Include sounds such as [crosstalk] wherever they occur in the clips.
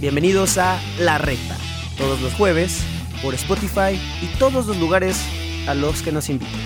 Bienvenidos a La Recta, todos los jueves, por Spotify y todos los lugares a los que nos invitan.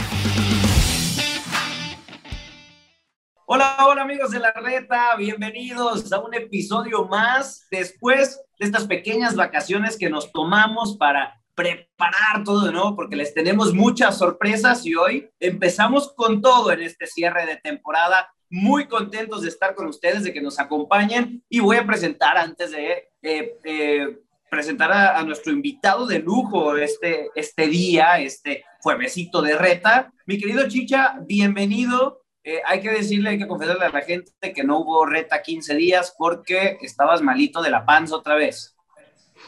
Hola, hola amigos de La Reta, bienvenidos a un episodio más después de estas pequeñas vacaciones que nos tomamos para preparar todo de nuevo porque les tenemos muchas sorpresas y hoy empezamos con todo en este cierre de temporada. Muy contentos de estar con ustedes, de que nos acompañen y voy a presentar antes de eh, eh, presentar a, nuestro invitado de lujo este, este día, este juevesito de reta. Mi querido Chicha, bienvenido. Eh, hay que decirle, hay que confesarle a la gente que no hubo reta 15 días porque estabas malito de la panza otra vez.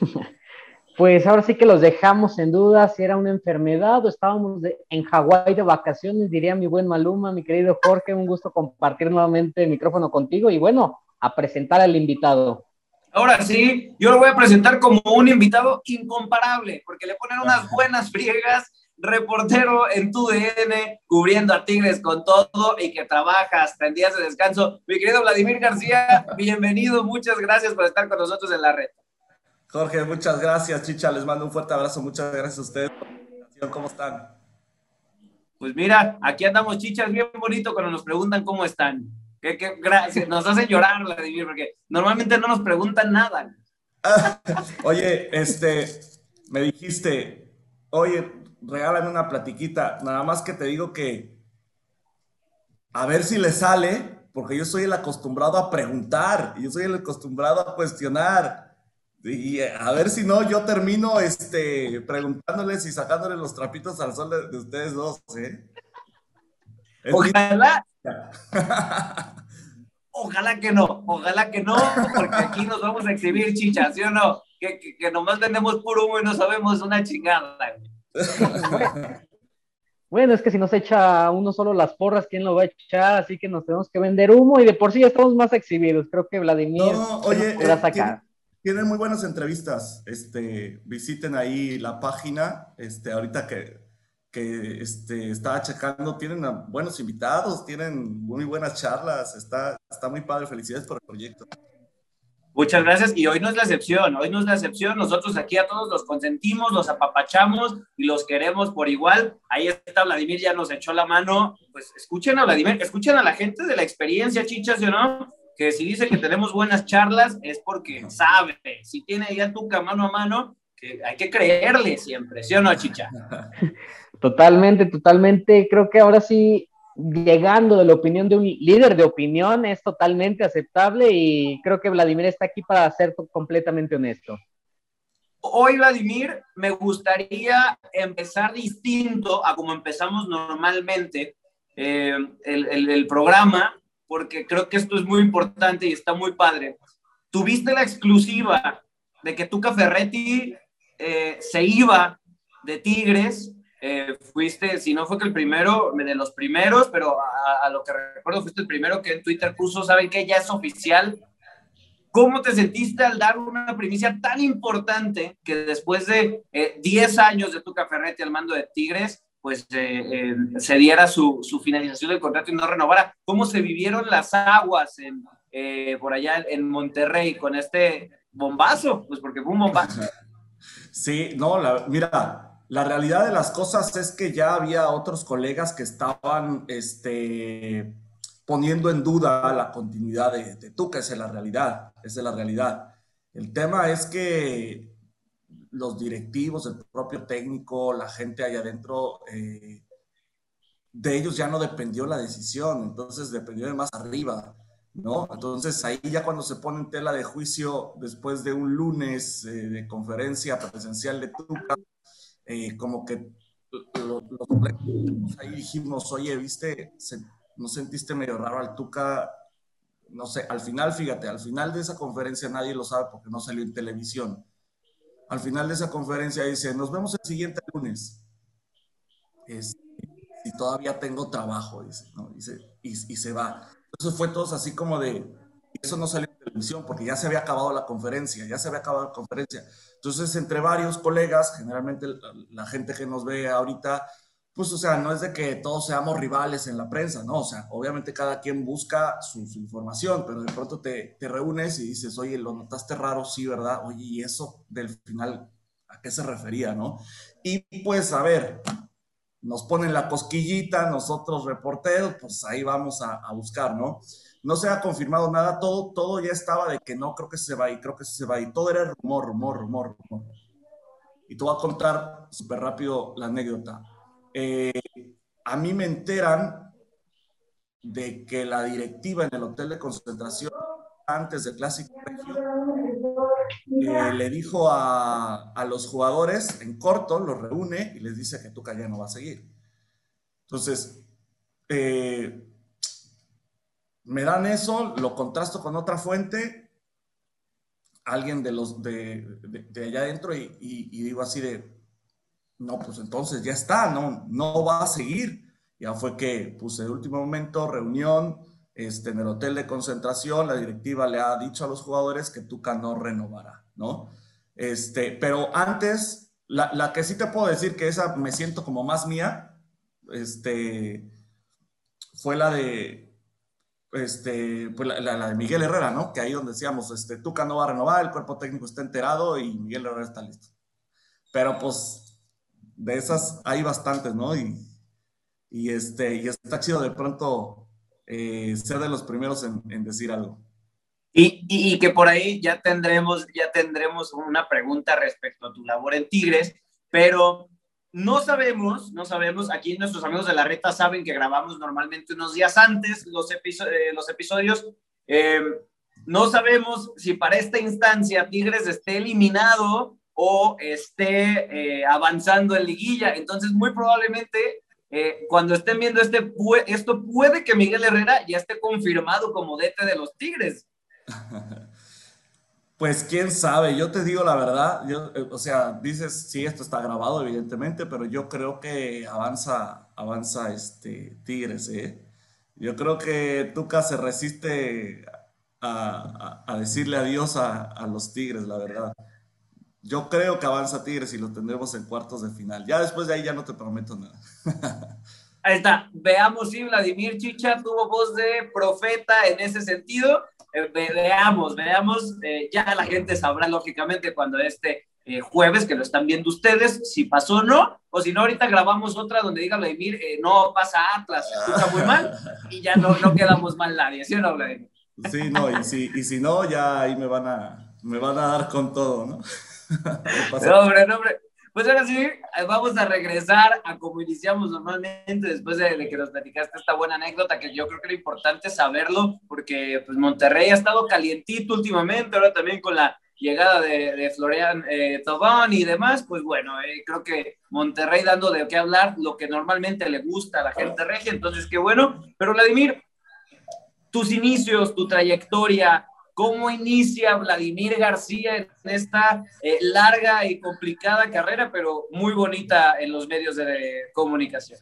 [laughs] Pues ahora sí que los dejamos en duda si era una enfermedad o estábamos en Hawái de vacaciones, diría mi buen Maluma, mi querido Jorge, un gusto compartir nuevamente el micrófono contigo y bueno, a presentar al invitado. Ahora sí, yo lo voy a presentar como un invitado incomparable, porque le ponen unas buenas friegas, reportero en tu DN, cubriendo a Tigres con todo y que trabaja hasta en días de descanso. Mi querido Vladimir García, bienvenido, muchas gracias por estar con nosotros en la red. Jorge, muchas gracias. Chicha, les mando un fuerte abrazo. Muchas gracias a ustedes ¿Cómo están? Pues mira, aquí andamos, chichas, bien bonito cuando nos preguntan cómo están. ¿Qué, qué, gracias. Nos hacen llorar, Vladimir, porque normalmente no nos preguntan nada. [laughs] oye, este, me dijiste, oye, regálame una platiquita. Nada más que te digo que a ver si le sale, porque yo soy el acostumbrado a preguntar, yo soy el acostumbrado a cuestionar. Y a ver si no, yo termino este, preguntándoles y sacándoles los trapitos al sol de, ustedes dos, ¿eh? Ojalá. [laughs] ojalá que no, ojalá que no, porque aquí nos vamos a exhibir chichas, ¿sí o no? Que, que, nomás tenemos puro humo y no sabemos una chingada. [laughs] Bueno, es que si nos echa uno solo las porras, ¿quién lo va a echar? Así que nos tenemos que vender humo y de por sí ya estamos más exhibidos. Creo que Vladimir no, oye, eh, sacar tienen muy buenas entrevistas. Este, visiten ahí la página. Este, ahorita que, que este, estaba checando, tienen buenos invitados, tienen muy buenas charlas. Está, está muy padre. Felicidades por el proyecto. Muchas gracias. Y hoy no es la excepción, hoy no es la excepción. Nosotros aquí a todos los consentimos, los apapachamos y los queremos por igual. Ahí está Vladimir, ya nos echó la mano. Pues escuchen a Vladimir, escuchen a la gente de la experiencia, chichas, ¿sí o no? que si dice que tenemos buenas charlas es porque sabe. Si tiene ya Tuca mano a mano, que hay que creerle siempre, ¿sí o no, Chicha? [laughs] Totalmente, totalmente. Creo que ahora sí, llegando de la opinión de un líder de opinión, es totalmente aceptable y creo que Vladimir está aquí para ser completamente honesto. Hoy, Vladimir, me gustaría empezar distinto a como empezamos normalmente eh, el, programa porque creo que esto es muy importante y está muy padre. Tuviste la exclusiva de que Tuca Ferretti eh, se iba de Tigres. Eh, fuiste, si no fue que el primero, de los primeros, pero a, lo que recuerdo fuiste el primero que en Twitter puso, ¿saben qué? Ya es oficial. ¿Cómo te sentiste al dar una primicia tan importante que después de 10 eh, años de Tuca Ferretti al mando de Tigres, pues eh, eh, se diera su, su, finalización del contrato y no renovara. ¿Cómo se vivieron las aguas en, eh, por allá en Monterrey con este bombazo? Pues porque fue un bombazo. [laughs] Sí, no, mira, la realidad de las cosas es que ya había otros colegas que estaban este, poniendo en duda la continuidad de, de Tuca, esa es la realidad, esa es la realidad. El tema es que los directivos, el propio técnico, la gente allá adentro, eh, de ellos ya no dependió la decisión, entonces dependió de más arriba, ¿no? Entonces ahí ya cuando se pone en tela de juicio después de un lunes eh, de conferencia presencial de Tuca, eh, como que los, ahí dijimos, oye, viste, ¿no sentiste medio raro al Tuca? No sé, al final, fíjate, al final de esa conferencia nadie lo sabe porque no salió en televisión al final de esa conferencia dice, nos vemos el siguiente lunes. y todavía tengo trabajo, dice, ¿no? dice y, y, se va. Entonces fue todo así como de, eso no salió en televisión porque ya se había acabado la conferencia, ya se había acabado la conferencia. Entonces, entre varios colegas, generalmente la, gente que nos ve ahorita, pues, o sea, no es de que todos seamos rivales en la prensa, ¿no? O sea, obviamente cada quien busca su, información, pero de pronto te, te, reúnes y dices, oye, lo notaste raro, sí, ¿verdad? Oye, ¿y eso del final a qué se refería, no? Y pues, a ver, nos ponen la cosquillita, nosotros reporteros, pues ahí vamos a, a buscar, ¿no? No se ha confirmado nada, todo, todo ya estaba de que no, creo que se va y creo que se va y todo era rumor, rumor, rumor. Y te voy a contar súper rápido la anécdota eh, a mí me enteran de que la directiva en el hotel de concentración antes del Clásico eh, le dijo a, los jugadores en corto, los reúne y les dice que Tuca ya no va a seguir. Entonces, eh, me dan eso, lo contrasto con otra fuente, alguien de los de, allá adentro y, digo así de, no, pues entonces ya está, no, no va a seguir. Ya fue que, pues, el último momento, reunión este, en el hotel de concentración, la directiva le ha dicho a los jugadores que Tuca no renovará, ¿no? Este, pero antes, la, la, que sí te puedo decir que esa me siento como más mía, este, fue la de, este, pues la, de Miguel Herrera, ¿no? Que ahí donde decíamos, este, Tuca no va a renovar, el cuerpo técnico está enterado y Miguel Herrera está listo. Pero pues de esas hay bastantes, ¿no? Y, y, este, y está chido de pronto eh, ser de los primeros en, decir algo. Y, y, que por ahí ya tendremos, ya tendremos una pregunta respecto a tu labor en Tigres, pero no sabemos, no sabemos, aquí nuestros amigos de la reta saben que grabamos normalmente unos días antes los, eh, los episodios. Eh, no sabemos si para esta instancia Tigres esté eliminado o esté eh, avanzando en liguilla. Entonces, muy probablemente cuando estén viendo este, esto, puede que Miguel Herrera ya esté confirmado como DT de los Tigres. [laughs] Pues quién sabe, yo te digo la verdad, yo, eh, o sea, dices, sí, esto está grabado evidentemente, pero yo creo que avanza, avanza este Tigres, ¿eh? Yo creo que Tuca se resiste a, decirle adiós a, a los Tigres, la verdad. Yo creo que avanza Tigres y lo tendremos en cuartos de final. Ya después de ahí ya no te prometo nada. [laughs] Ahí está. Veamos si Vladimir Chicha tuvo voz de profeta en ese sentido. Eh, veamos, veamos. Eh, ya la gente sabrá, lógicamente, cuando este eh, jueves, que lo están viendo ustedes, si pasó o no. O si no, ahorita grabamos otra donde diga Vladimir, no pasa Atlas, se escucha muy mal. Y ya no, no quedamos mal nadie. ¿Sí o no, Vladimir? Sí, no, y si, y si no, ya ahí me van a, me van a dar con todo, ¿no? no, hombre, no, hombre. Pues ahora sí, vamos a regresar a como iniciamos normalmente después de, que nos platicaste esta buena anécdota, que yo creo que era importante saberlo, porque pues Monterrey ha estado calientito últimamente, ahora también con la llegada de, Florian eh, Tobón y demás, pues bueno, eh, creo que Monterrey dando de qué hablar, lo que normalmente le gusta a la gente regia, entonces qué bueno. Pero Vladimir, tus inicios, tu trayectoria, ¿Cómo inicia Vladimir García en esta eh, larga y complicada carrera, pero muy bonita en los medios de comunicación?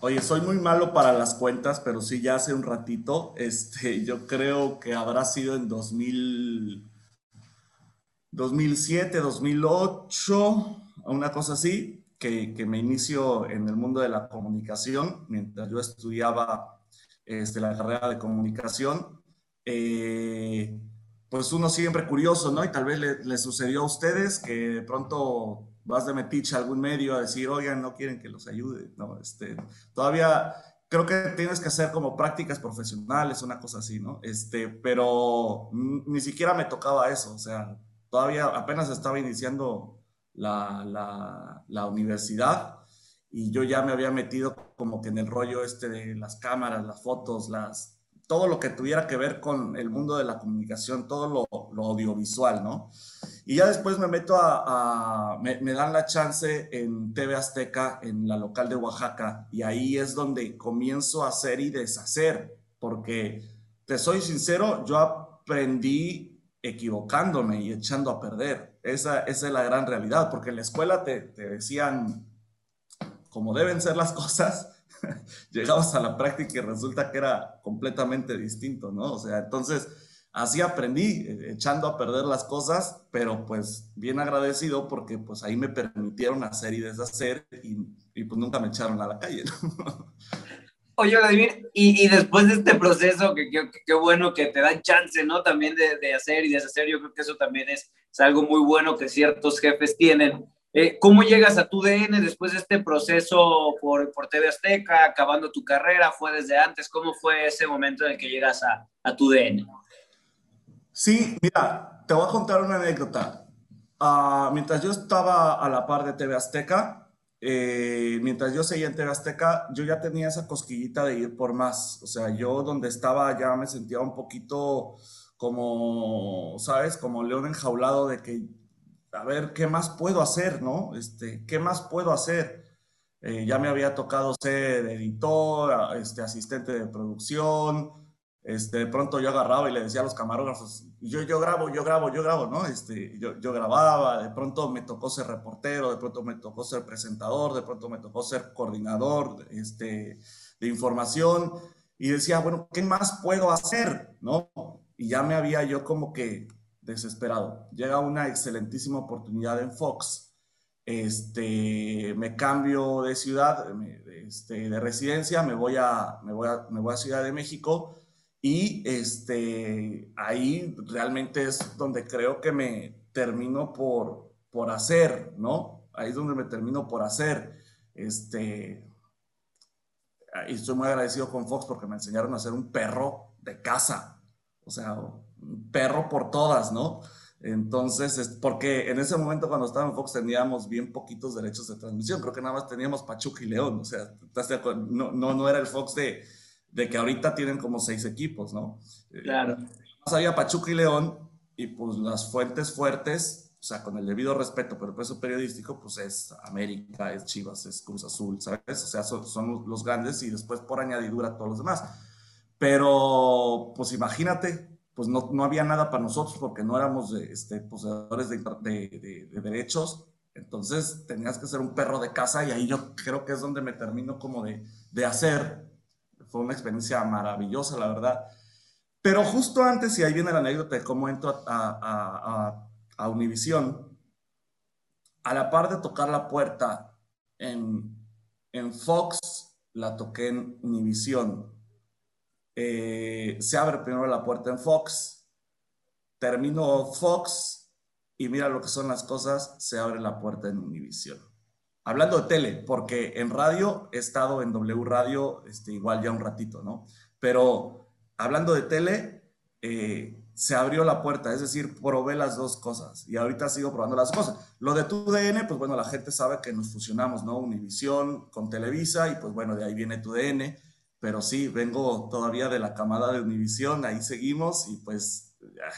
Oye, soy muy malo para las cuentas, pero sí, ya hace un ratito, este, [laughs] yo creo que habrá sido en 2000, 2007, 2008, una cosa así, que, que, me inicio en el mundo de la comunicación, mientras yo estudiaba este, la carrera de comunicación. Eh, pues uno siempre curioso, ¿no? Y tal vez le, sucedió a ustedes que de pronto vas de metiche a algún medio a decir, oigan, no quieren que los ayude, ¿no? Este, todavía creo que tienes que hacer como prácticas profesionales, una cosa así, ¿no? Este, pero ni siquiera me tocaba eso, o sea, todavía apenas estaba iniciando la, la, la universidad y yo ya me había metido como que en el rollo este de las cámaras, las fotos, las todo lo que tuviera que ver con el mundo de la comunicación, todo lo, audiovisual, ¿no? Y ya después me meto a, me, dan la chance en TV Azteca, en la local de Oaxaca, y ahí es donde comienzo a hacer y deshacer, porque te soy sincero, yo aprendí equivocándome y echando a perder. Esa, esa es la gran realidad, porque en la escuela te, te decían cómo deben ser las [laughs] cosas, [laughs] llegabas a la práctica y resulta que era completamente distinto, ¿no? O sea, entonces así aprendí, eh, echando a perder las cosas, pero pues bien agradecido porque pues ahí me permitieron hacer y deshacer y, pues nunca me echaron a la calle. [laughs] Oye, Vladimir, y, y, después de este proceso, que qué bueno que te dan chance, ¿no? También de, de, hacer y deshacer, yo creo que eso también es, es algo muy bueno que ciertos jefes tienen. Eh, ¿Cómo llegas a tu DN después de este proceso por, por TV Azteca, acabando tu carrera? ¿Fue desde antes? ¿Cómo fue ese momento en el que llegas a, a tu DN? Sí, mira, te voy a contar una anécdota. Uh, mientras yo estaba a la par de TV Azteca, eh, mientras yo seguía en TV Azteca, yo ya tenía esa cosquillita de ir por más. O sea, yo donde estaba ya me sentía un poquito como, ¿sabes? Como león enjaulado de que, a ver, ¿qué más puedo hacer, no? Este, ¿qué más puedo hacer? Eh, ya me había tocado ser editor, este, asistente de producción, este, de pronto yo agarraba y le decía a los camarógrafos, yo, yo grabo, yo grabo, yo grabo, ¿no? Este, yo, yo grababa, de pronto me tocó ser reportero, de pronto me tocó ser presentador, de pronto me tocó ser coordinador este, de información y decía, bueno, ¿qué más puedo hacer? ¿No? Y ya me había yo como que desesperado. Llega una excelentísima oportunidad en Fox. Este, me cambio de ciudad, este, de residencia, me voy, a, me, voy a, me voy a Ciudad de México y este, ahí realmente es donde creo que me termino por, por hacer, ¿no? Ahí es donde me termino por hacer. Este, y estoy muy agradecido con Fox porque me enseñaron a ser un perro de casa. O sea, perro por todas, ¿no? Entonces, porque en ese momento cuando estaba en Fox teníamos bien poquitos derechos de transmisión. Creo que nada más teníamos Pachuca y León. O sea, no, no, no era el Fox de de que ahorita tienen como seis equipos, ¿no? Eh, claro. Más había Pachuca y León, y pues las fuentes fuertes, o sea, con el debido respeto, pero el peso periodístico, pues es América, es Chivas, es Cruz Azul, ¿sabes? O sea, son, los grandes y después por añadidura todos los demás. Pero, pues imagínate, pues no, no había nada para nosotros porque no éramos este, poseedores de, de, de, derechos. Entonces tenías que ser un perro de casa y ahí yo creo que es donde me termino como de, de hacer fue una experiencia maravillosa, la verdad. Pero justo antes, y ahí viene la anécdota de cómo entro a, a, a, a la par de tocar la puerta en, en Fox, la toqué en Univisión. Eh, se abre primero la puerta en Fox, termino Fox y mira lo que son las cosas, se abre la puerta en Univisión hablando de tele, porque en radio he estado en W Radio este, igual ya un ratito, ¿no? Pero hablando de tele, eh, se abrió la puerta, es decir, probé las dos cosas y ahorita sigo probando las cosas. Lo de tu DN, pues bueno, la gente sabe que nos fusionamos, ¿no? Univisión con Televisa y pues bueno, de ahí viene tu DN, pero sí, vengo todavía de la camada de Univisión, ahí seguimos y pues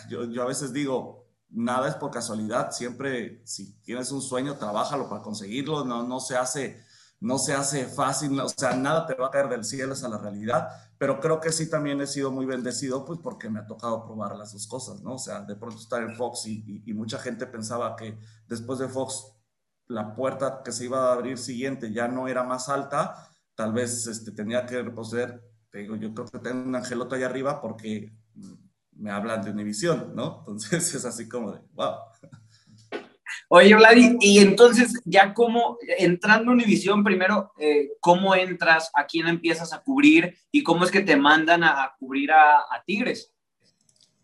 yo, yo a veces digo, nada es por casualidad, siempre si tienes un sueño, trabájalo para conseguirlo, no, no se hace no se hace fácil, o sea, nada te va a caer del cielo, a la realidad, pero creo que sí también he sido muy bendecido, pues porque me ha tocado probar las dos cosas, ¿no? O sea, de pronto estar en Fox y, mucha gente pensaba que después de Fox la puerta que se iba a abrir siguiente ya no era más alta, tal vez este, tenía que reposer, te digo, yo creo que tengo un angelote allá arriba porque me hablan de Univisión, ¿no? Entonces [laughs] es así como de, wow. Oye, Vladi, y entonces ya como, entrando a Univisión, primero, eh, ¿cómo entras? ¿A quién empiezas a cubrir? ¿Y cómo es que te mandan a, cubrir a, Tigres?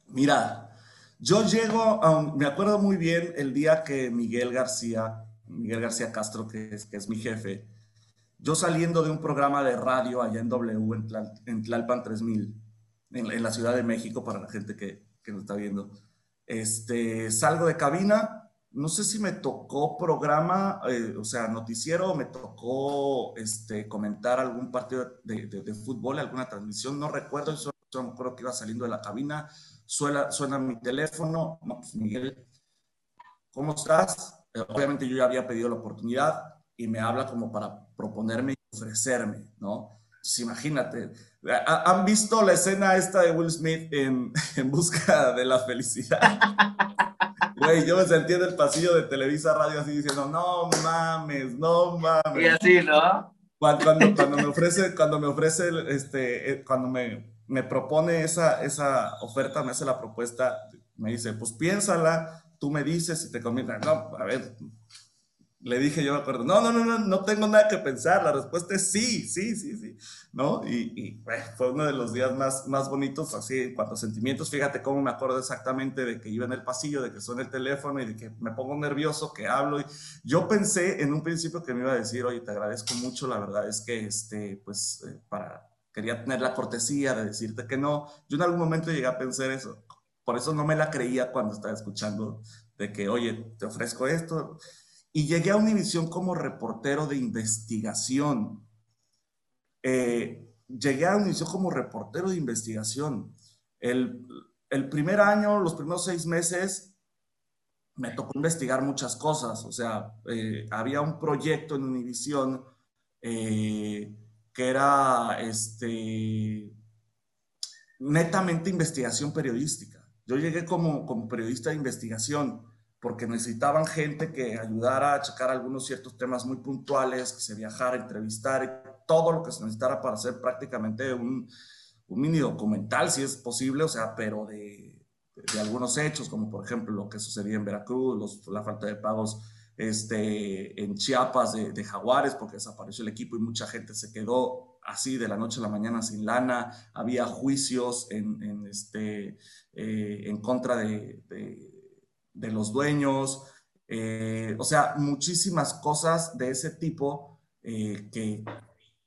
Mira, yo llego, me acuerdo muy bien el día que Miguel García, Miguel García Castro, que es, que es mi jefe, yo saliendo de un programa de radio allá en W, en, en Tlalpan 3000, en, la Ciudad de México, para la gente que, que nos está viendo. Este, salgo de cabina, no sé si me tocó programa, eh, o sea, noticiero, me tocó este, comentar algún partido de, de, fútbol, alguna transmisión, no recuerdo, yo me acuerdo que iba saliendo de la cabina, suena, suena mi teléfono, no, pues Miguel, ¿cómo estás? Eh, obviamente yo ya había pedido la oportunidad y me habla como para proponerme y ofrecerme, ¿no? Pues imagínate, ¿han visto la escena esta de Will Smith en, [laughs] en busca de la felicidad? [laughs] Güey, yo me sentí en el pasillo de Televisa Radio así diciendo, no mames, no mames. Y así, ¿no? Cuando, cuando, me ofrece, cuando me ofrece, este, eh, cuando me, me propone esa, esa oferta, me hace la propuesta, me dice, pues piénsala, tú me dices si te conviene. No, a ver, le dije, yo me acuerdo, no, no, no, no, no tengo nada que pensar, la respuesta es sí, sí, sí, sí, ¿no? Y, y fue uno de los días más, más bonitos, así, en cuanto a sentimientos, fíjate cómo me acuerdo exactamente de que iba en el pasillo, de que suena el teléfono y de que me pongo nervioso, que hablo. Y yo pensé en un principio que me iba a decir, oye, te agradezco mucho, la verdad es que, este, pues, eh, para, quería tener la cortesía de decirte que no. Yo en algún momento llegué a pensar eso, por eso no me la creía cuando estaba escuchando de que, oye, te ofrezco esto y llegué a Univisión como reportero de investigación. Eh, llegué a Univisión como reportero de investigación. El, primer año, los primeros seis meses, me tocó investigar muchas cosas. O sea, eh, había un proyecto en Univisión eh, que era este, netamente investigación periodística. Yo llegué como, como periodista de investigación porque necesitaban gente que ayudara a checar algunos ciertos temas muy puntuales, que se viajara, entrevistar, todo lo que se necesitara para hacer prácticamente un, un mini documental, si es posible, o sea, pero de, de, algunos hechos, como por ejemplo lo que sucedía en Veracruz, los, la falta de pagos este, en Chiapas de, de, jaguares, porque desapareció el equipo y mucha gente se quedó así de la noche a la mañana sin lana, había juicios en, en este, eh, en contra de, de de los dueños, eh, o sea, muchísimas cosas de ese tipo eh, que,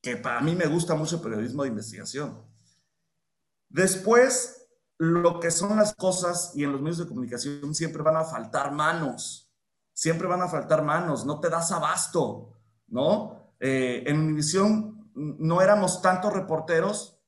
que para mí me gusta mucho el periodismo de investigación. Después, lo que son las cosas y en los medios de comunicación siempre van a faltar manos, siempre van a faltar manos, no te das abasto, ¿no? Eh, en Univisión no éramos tantos reporteros,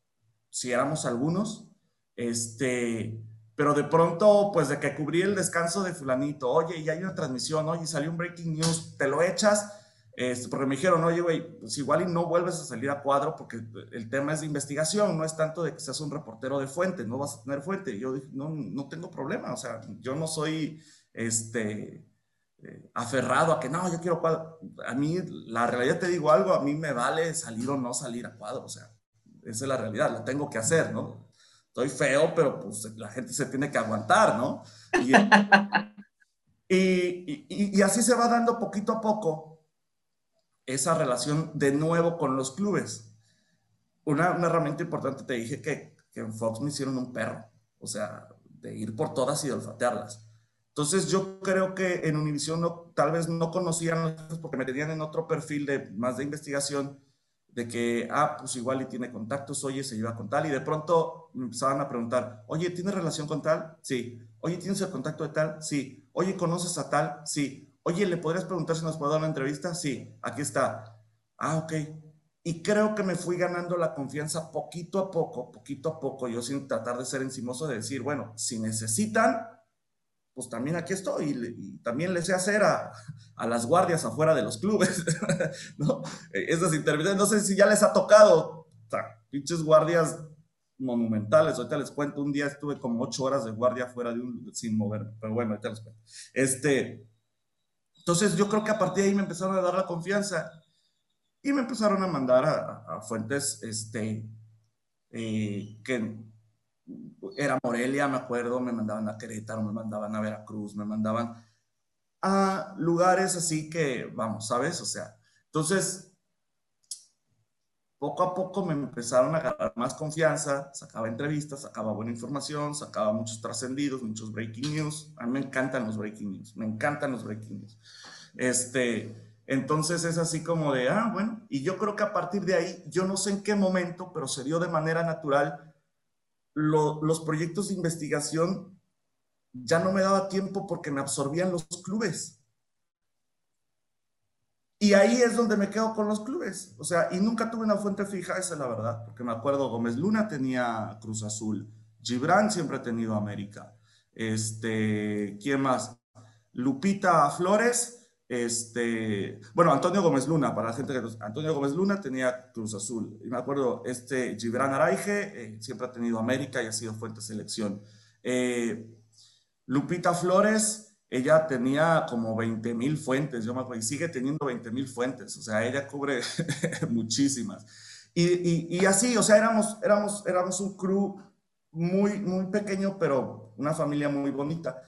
si éramos algunos, este, pero de pronto, pues de que cubrí el descanso de fulanito, oye, y hay una transmisión, oye, salió un breaking news, te lo echas, este, porque me dijeron, oye, güey, pues igual y no vuelves a salir a cuadro porque el tema es de investigación, no es tanto de que seas un reportero de fuente, no vas a tener fuente. Yo dije, no, no tengo problema, o sea, yo no soy, este, eh, aferrado a que no, yo quiero cuadro. A mí, la realidad te digo algo, a mí me vale salir o no salir a cuadro, o sea, esa es la realidad, lo tengo que hacer, ¿no? Estoy feo, pero pues la gente se tiene que aguantar, ¿no? [laughs] Y, y, así se va dando poquito a poco esa relación de nuevo con los clubes. Una, una herramienta importante, te dije que, que, en Fox me hicieron un perro, o sea, de ir por todas y de olfatearlas. Entonces yo creo que en Univision no, tal vez no conocían, porque me tenían en otro perfil de más de investigación, de que, ah, pues igual y tiene contactos, oye, se lleva con tal, y de pronto me empezaban a preguntar, oye, ¿tiene relación con tal? Sí. Oye, ¿tienes el contacto de tal? Sí. Oye, ¿conoces a tal? Sí. Oye, ¿le podrías preguntar si nos puede dar una entrevista? Sí, aquí está. Ah, ok. Y creo que me fui ganando la confianza poquito a poco, poquito a poco, yo sin tratar de ser encimoso, de decir, bueno, si necesitan, pues también aquí estoy y, también le sé hacer a, [laughs] a, las guardias afuera de los clubes, [laughs] ¿no? Eh, esas intervenciones, no sé si ya les ha tocado, o pinches guardias monumentales, ahorita les cuento, un día estuve como ocho horas de guardia fuera de un, sin mover, pero bueno, ahorita les cuento. Este, entonces yo creo que a partir de ahí me empezaron a dar la confianza y me empezaron a mandar a, a fuentes, este, eh, que era Morelia, me acuerdo, me mandaban a Querétaro, me mandaban a Veracruz, me mandaban a lugares así que, vamos, ¿sabes? O sea, entonces, poco a poco me empezaron a agarrar más confianza, sacaba entrevistas, sacaba buena información, sacaba muchos trascendidos, muchos breaking news. A mí me encantan los breaking news, me encantan los breaking news. Este, entonces es así como de, ah, bueno, y yo creo que a partir de ahí, yo no sé en qué momento, pero se dio de manera natural los proyectos de investigación ya no me daba tiempo porque me absorbían los clubes. Y ahí es donde me quedo con los clubes. O sea, y nunca tuve una fuente fija, esa es la verdad, porque me acuerdo, Gómez Luna tenía Cruz Azul, Gibran siempre ha tenido América. Este, ¿quién más? Lupita Flores este, bueno, Antonio Gómez Luna, para la gente que Antonio Gómez Luna tenía Cruz Azul. Y me acuerdo, este Gibran Araige eh, siempre ha tenido América y ha sido fuente de selección. Eh, Lupita Flores, ella tenía como 20 mil fuentes, yo me acuerdo, y sigue teniendo 20 mil fuentes, o sea, ella cubre [laughs] muchísimas. Y, y, así, o sea, éramos, éramos, éramos un crew muy, muy pequeño, pero una familia muy bonita.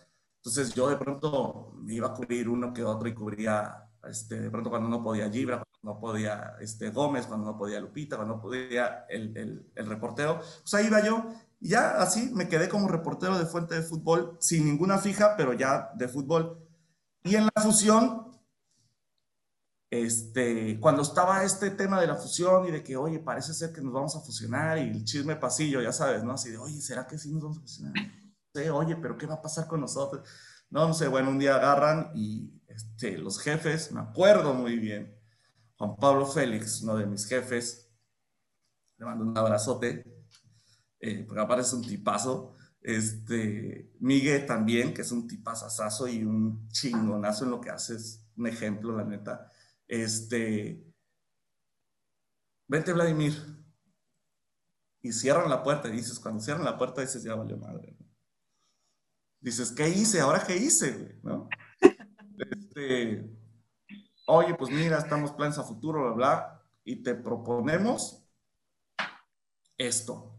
Entonces yo de pronto me iba a cubrir uno que otro y cubría este, de pronto cuando no podía Gibra, cuando no podía este, Gómez, cuando no podía Lupita, cuando no podía el, el, el reportero, pues ahí iba yo y ya así me quedé como reportero de fuente de fútbol, sin ninguna fija, pero ya de fútbol. Y en la fusión, este, cuando estaba este tema de la fusión y de que, oye, parece ser que nos vamos a fusionar y el chisme pasillo, ya sabes, ¿no? Así de, oye, ¿será que sí nos vamos a fusionar? Oye, pero ¿qué va a pasar con nosotros? No, no sé, bueno, un día agarran y este, los jefes, me acuerdo muy bien, Juan Pablo Félix, uno de mis jefes, le mando un abrazote, eh, porque aparece un tipazo. Este, Miguel también, que es un tipazazazo y un chingonazo en lo que hace, un ejemplo, la neta. Este, vente Vladimir. Y cierran la puerta y dices, cuando cierran la puerta dices, ya valió madre. Dices, ¿qué hice? ¿Ahora qué hice? ¿No? Este, oye, pues mira, estamos planes a futuro, bla, bla, y te proponemos esto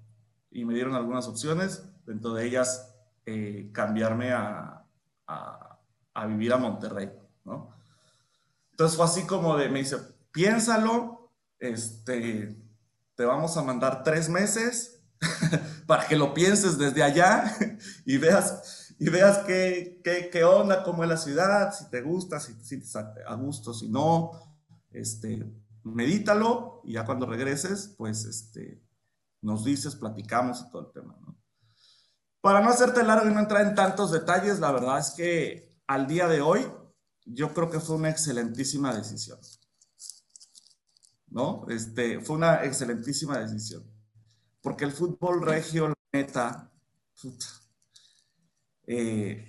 y me dieron algunas opciones, dentro de ellas eh, cambiarme a, a, a, vivir a Monterrey, ¿no? Entonces fue así como de, me dice, piénsalo, este, te vamos a mandar tres meses [laughs] para que lo pienses desde allá [laughs] y veas, y veas qué, qué, qué onda, cómo es la ciudad, si te gusta, si te sientes a, gusto, si no, este, medítalo y ya cuando regreses, pues, este, nos dices, platicamos y todo el tema, ¿no? Para no hacerte largo y no entrar en tantos detalles, la verdad es que al día de hoy yo creo que fue una excelentísima decisión. ¿No? Este, fue una excelentísima decisión. Porque el fútbol regio, la neta, eh,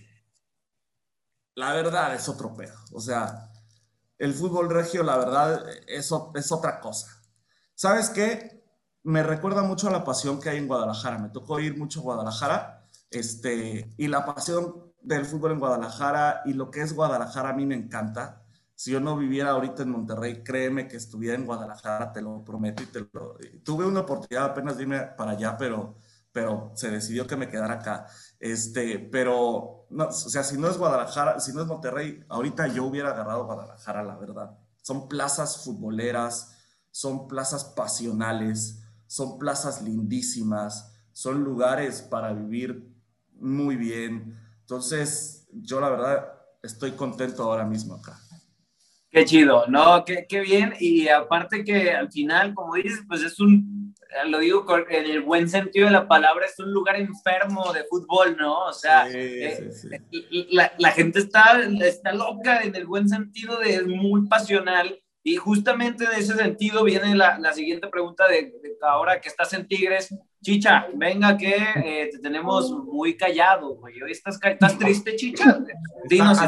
la verdad es otro pedo. O sea, el fútbol regio, la verdad, es, es otra cosa. ¿Sabes qué? me recuerda mucho a la pasión que hay en Guadalajara. Me tocó ir mucho a Guadalajara, este, y la pasión del fútbol en Guadalajara y lo que es Guadalajara a mí me encanta. Si yo no viviera ahorita en Monterrey, créeme que estuviera en Guadalajara, te lo prometo y te lo... Tuve una oportunidad apenas de irme para allá, pero, pero se decidió que me quedara acá. Este, pero, no, o sea, si no es Guadalajara, si no es Monterrey, ahorita yo hubiera agarrado Guadalajara, la verdad. Son plazas futboleras, son plazas pasionales, son plazas lindísimas, son lugares para vivir muy bien. Entonces, yo la verdad estoy contento ahora mismo acá. Qué chido, ¿no? Qué, qué bien. Y aparte que al final, como dices, pues es un, lo digo en el buen sentido de la palabra, es un lugar enfermo de fútbol, ¿no? O sea, eh, La, la, gente está, está loca en el buen sentido de muy pasional y justamente en ese sentido viene la, la siguiente pregunta de, ahora que estás en Tigres. Chicha, venga que eh, te tenemos muy callado, güey. Hoy estás, estás triste, Chicha. Dinos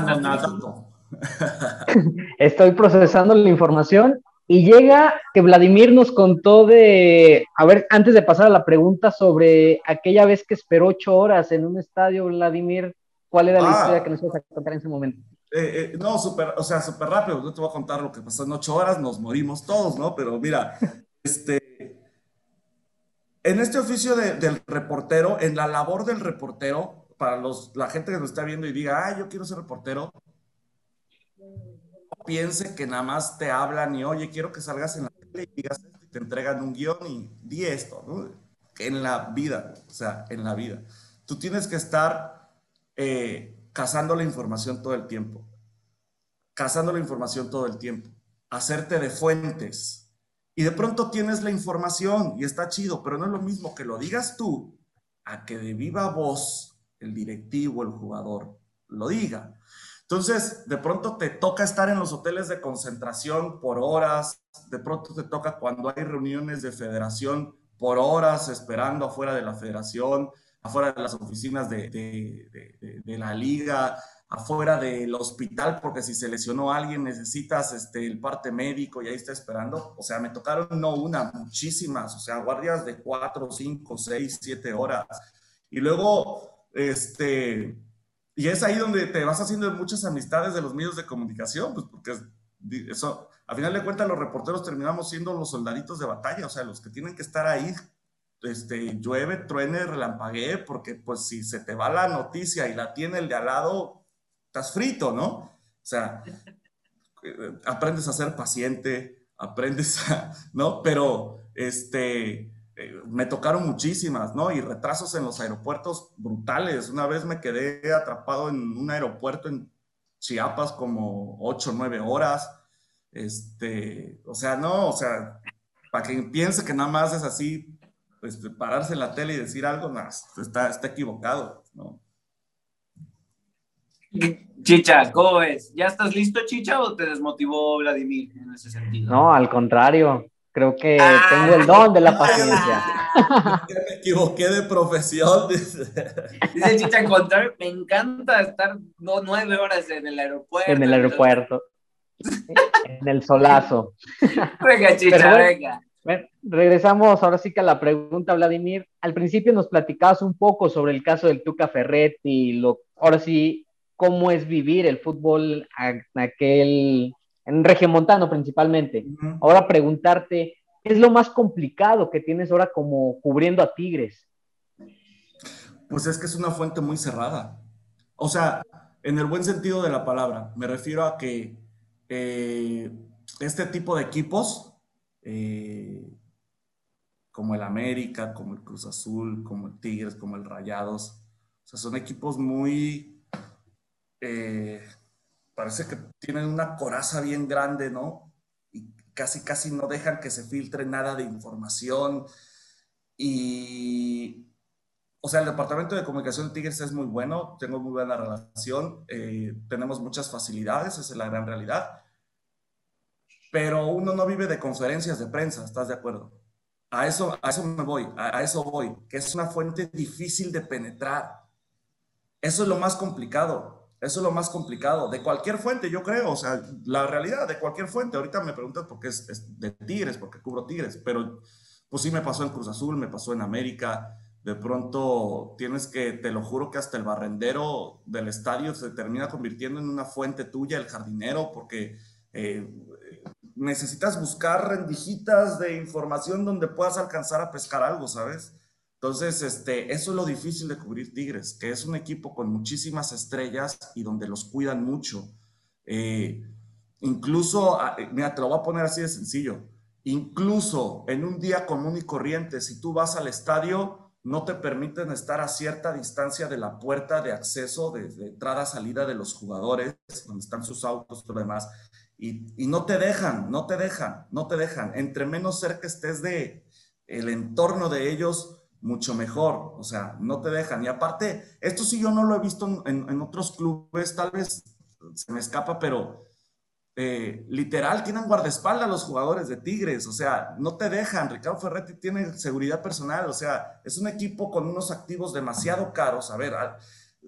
[laughs] Estoy procesando la información y llega que Vladimir nos contó de, a ver, antes de pasar a la pregunta sobre aquella vez que esperó ocho horas en un estadio, Vladimir, ¿cuál era la ah. historia que nos ibas a contar en ese momento? Eh, eh, no, súper, o sea, súper rápido. No te voy a contar lo que pasó en ocho horas, nos morimos todos, ¿no? Pero mira, [laughs] este, en este oficio del reportero, en la labor del reportero, para los, la gente que nos está viendo y diga, ah, yo quiero ser reportero, piense que nada más te hablan y, oye, quiero que salgas en la tele y digas te entregan un guion y di esto. En la vida, o sea, en la vida. Tú tienes que estar... Eh, cazando la información todo el tiempo. Cazando la información todo el tiempo. Hacerte de fuentes. Y de pronto tienes la información y está chido, pero no es lo mismo que lo digas tú a que de viva voz el directivo, el jugador, lo diga. Entonces, de pronto te toca estar en los hoteles de concentración por horas, de pronto te toca cuando hay reuniones de federación por horas esperando afuera de la federación, afuera de las oficinas de, de, de, la liga, afuera del hospital, porque si se lesionó alguien necesitas este, el parte médico y ahí está esperando. O sea, me tocaron no una, muchísimas, o sea, guardias de cuatro, cinco, seis, siete horas. Y luego, este, y es ahí donde te vas haciendo muchas amistades de los medios de comunicación, pues porque eso, a final de cuentas los reporteros terminamos siendo los soldaditos de batalla, o sea, los que tienen que estar ahí este, llueve, truene, relampaguee, porque pues si se te va la noticia y la tiene el de al lado, estás frito, ¿no? O sea, eh, aprendes a ser paciente, aprendes a, ¿no? Pero, este, eh, me tocaron muchísimas, ¿no? Y retrasos en los aeropuertos brutales. Una vez me quedé atrapado en un aeropuerto en Chiapas como 8 o 9 horas. Este, o sea, no, o sea, para quien piense que nada más es así, pues pararse en la tele y decir algo, no, está, está equivocado, ¿no? Chicha, ¿cómo ves? ¿Ya estás listo, Chicha, o te desmotivó Vladimir en ese sentido? No, al contrario. Creo que ah. tengo el don de la paciencia. [laughs] me equivoqué de profesión. Dice Chicha, me encanta estar nueve horas en el aeropuerto. En el aeropuerto. en el solazo. Venga, Chicha, venga. regresamos ahora sí que a la pregunta, Vladimir. Al principio nos platicabas un poco sobre el caso del Tuca Ferretti, lo, ahora sí, cómo es vivir el fútbol en aquel, en Regiomontano principalmente. Ahora preguntarte, ¿qué es lo más complicado que tienes ahora como cubriendo a Tigres? Pues es que es una fuente muy cerrada. O sea, en el buen sentido de la palabra, me refiero a que eh, este tipo de equipos, eh, como el América, como el Cruz Azul, como el Tigres, como el Rayados, o sea, son equipos muy eh, parece que tienen una coraza bien grande, ¿no? Y casi, casi no dejan que se filtre nada de información. Y, o sea, el departamento de comunicación de Tigres es muy bueno, tengo muy buena relación, eh, tenemos muchas facilidades, es la gran realidad. Pero uno no vive de conferencias de prensa, ¿estás de acuerdo? A eso, a eso me voy, a eso voy, que es una fuente difícil de penetrar. Eso es lo más complicado eso es lo más complicado. De cualquier fuente, yo creo. O sea, la realidad de cualquier fuente. Ahorita me preguntas por qué es, de Tigres, porque cubro Tigres. Pero pues sí me pasó en Cruz Azul, me pasó en América. De pronto tienes que, te lo juro que hasta el barrendero del estadio se termina convirtiendo en una fuente tuya, el jardinero, porque eh, necesitas buscar rendijitas de información donde puedas alcanzar a pescar algo, ¿sabes? Entonces, este, eso es lo difícil de cubrir Tigres, que es un equipo con muchísimas estrellas y donde los cuidan mucho. Eh, incluso, ah, eh, mira, te lo voy a poner así de sencillo. Incluso en un día común y corriente, si tú vas al estadio, no te permiten estar a cierta distancia de la puerta de acceso, de, entrada-salida de los jugadores, donde están sus autos y lo demás. Y, y, no te dejan, no te dejan, no te dejan. Entre menos cerca estés de el entorno de ellos, mucho mejor, o sea, no te dejan. Y aparte, esto sí yo no lo he visto en, otros clubes, tal vez se me escapa, pero eh, literal tienen guardaespaldas los jugadores de Tigres, o sea, no te dejan. Ricardo Ferretti tiene seguridad personal, o sea, es un equipo con unos activos demasiado caros. A ver,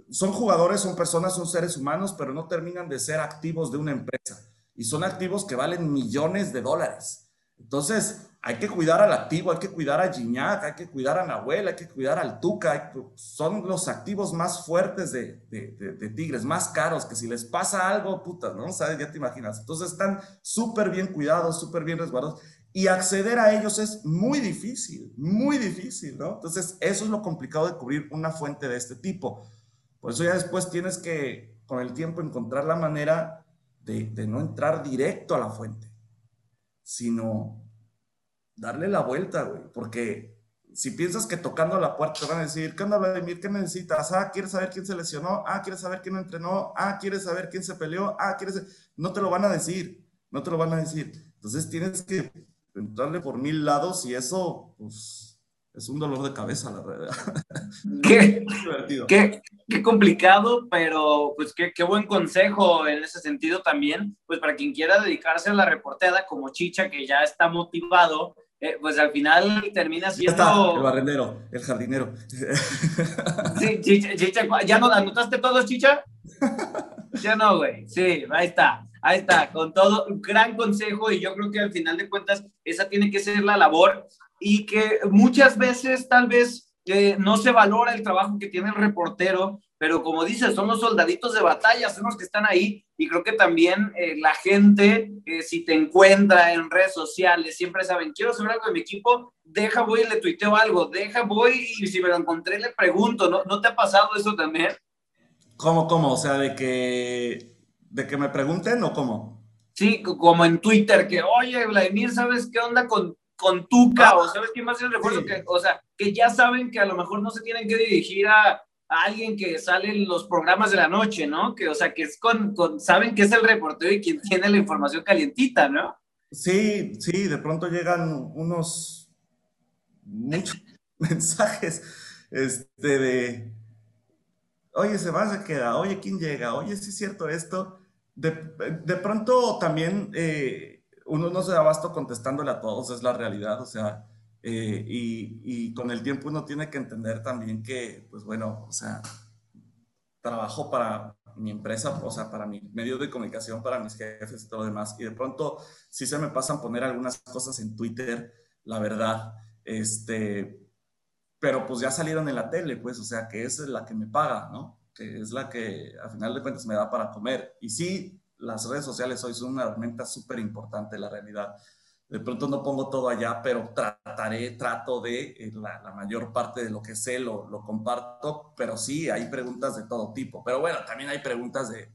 son jugadores, son personas, son seres humanos, pero no terminan de ser activos de una empresa. Y son activos que valen millones de dólares. Entonces, hay que cuidar al activo, hay que cuidar a Gignac, hay que cuidar a Nahuel, hay que cuidar al Tuca. son los activos más fuertes de, de, Tigres, más caros, que si les pasa algo, puta, ¿no? ¿Sabes? Ya te imaginas. Entonces están súper bien cuidados, súper bien resguardados. Y acceder a ellos es muy difícil, muy difícil, ¿no? Entonces, eso es lo complicado de cubrir una fuente de este tipo. Por eso ya después tienes que, con el tiempo, encontrar la manera de, de no entrar directo a la fuente, sino darle la vuelta, güey, porque si piensas que tocando la puerta te van a decir, ¿qué onda, Vladimir? ¿Qué necesitas? Ah, ¿quieres saber quién se lesionó? Ah, ¿quieres saber quién entrenó? Ah, ¿quieres saber quién se peleó? Ah, ¿quieres...? No te lo van a decir, no te lo van a decir. Entonces tienes que entrarle por mil lados y eso, pues, es un dolor de cabeza, la verdad. [laughs] Qué, qué, qué complicado, pero pues qué, qué, buen consejo en ese sentido también, pues para quien quiera dedicarse a la reporteada como Chicha, que ya está motivado eh, pues al final termina siendo... el barrendero, el jardinero. [laughs] Sí, chicha, ¿ya no anotaste todos, Chicha? Ya no, güey. Sí, ahí está. Ahí está, con todo, un gran consejo y yo creo que al final de cuentas esa tiene que ser la labor y que muchas veces tal vez eh, no se valora el trabajo que tiene el reportero pero como dices, son los soldaditos de batalla, son los que están ahí y creo que también eh, la gente, eh, si te encuentra en redes sociales, siempre saben, quiero saber algo de mi equipo, deja voy y le tuiteo algo, deja voy y si me lo encontré le pregunto, ¿no, ¿No te ha pasado eso también? ¿Cómo, cómo? O sea, de que, de que me pregunten o cómo? Sí, como en Twitter, que, oye, Vladimir, ¿sabes qué onda con, con Tuca? Ah, o ¿sabes quién más es el refuerzo? Que, o sea, que ya saben que a lo mejor no se tienen que dirigir a, a alguien que sale en los programas de la noche, ¿no? Que, o sea, que es con, con, saben que es el reportero y quien [laughs] tiene la información calientita, ¿no? Sí, sí, de pronto llegan unos, muchos [laughs] mensajes, este, de, oye, se va, se queda, oye, ¿quién llega? Oye, sí es cierto esto. De, de pronto también eh, uno no se da abasto contestándole a todos, es la realidad, o sea, eh, y, y, con el tiempo uno tiene que entender también que, pues bueno, o sea, trabajo para mi empresa, o sea, para mi medio de comunicación, para mis jefes y todo lo demás, y de pronto sí se me pasan poner algunas cosas en Twitter, la verdad, este, pero pues ya salieron en la tele, pues, o sea, que es la que me paga, ¿no? Que es la que a final de cuentas me da para comer. Y sí, las redes sociales hoy son una herramienta súper importante, la realidad. De pronto no pongo todo allá, pero trataré, trato de, eh, la, mayor parte de lo que sé lo, lo, comparto, pero sí, hay preguntas de todo tipo. Pero bueno, también hay preguntas de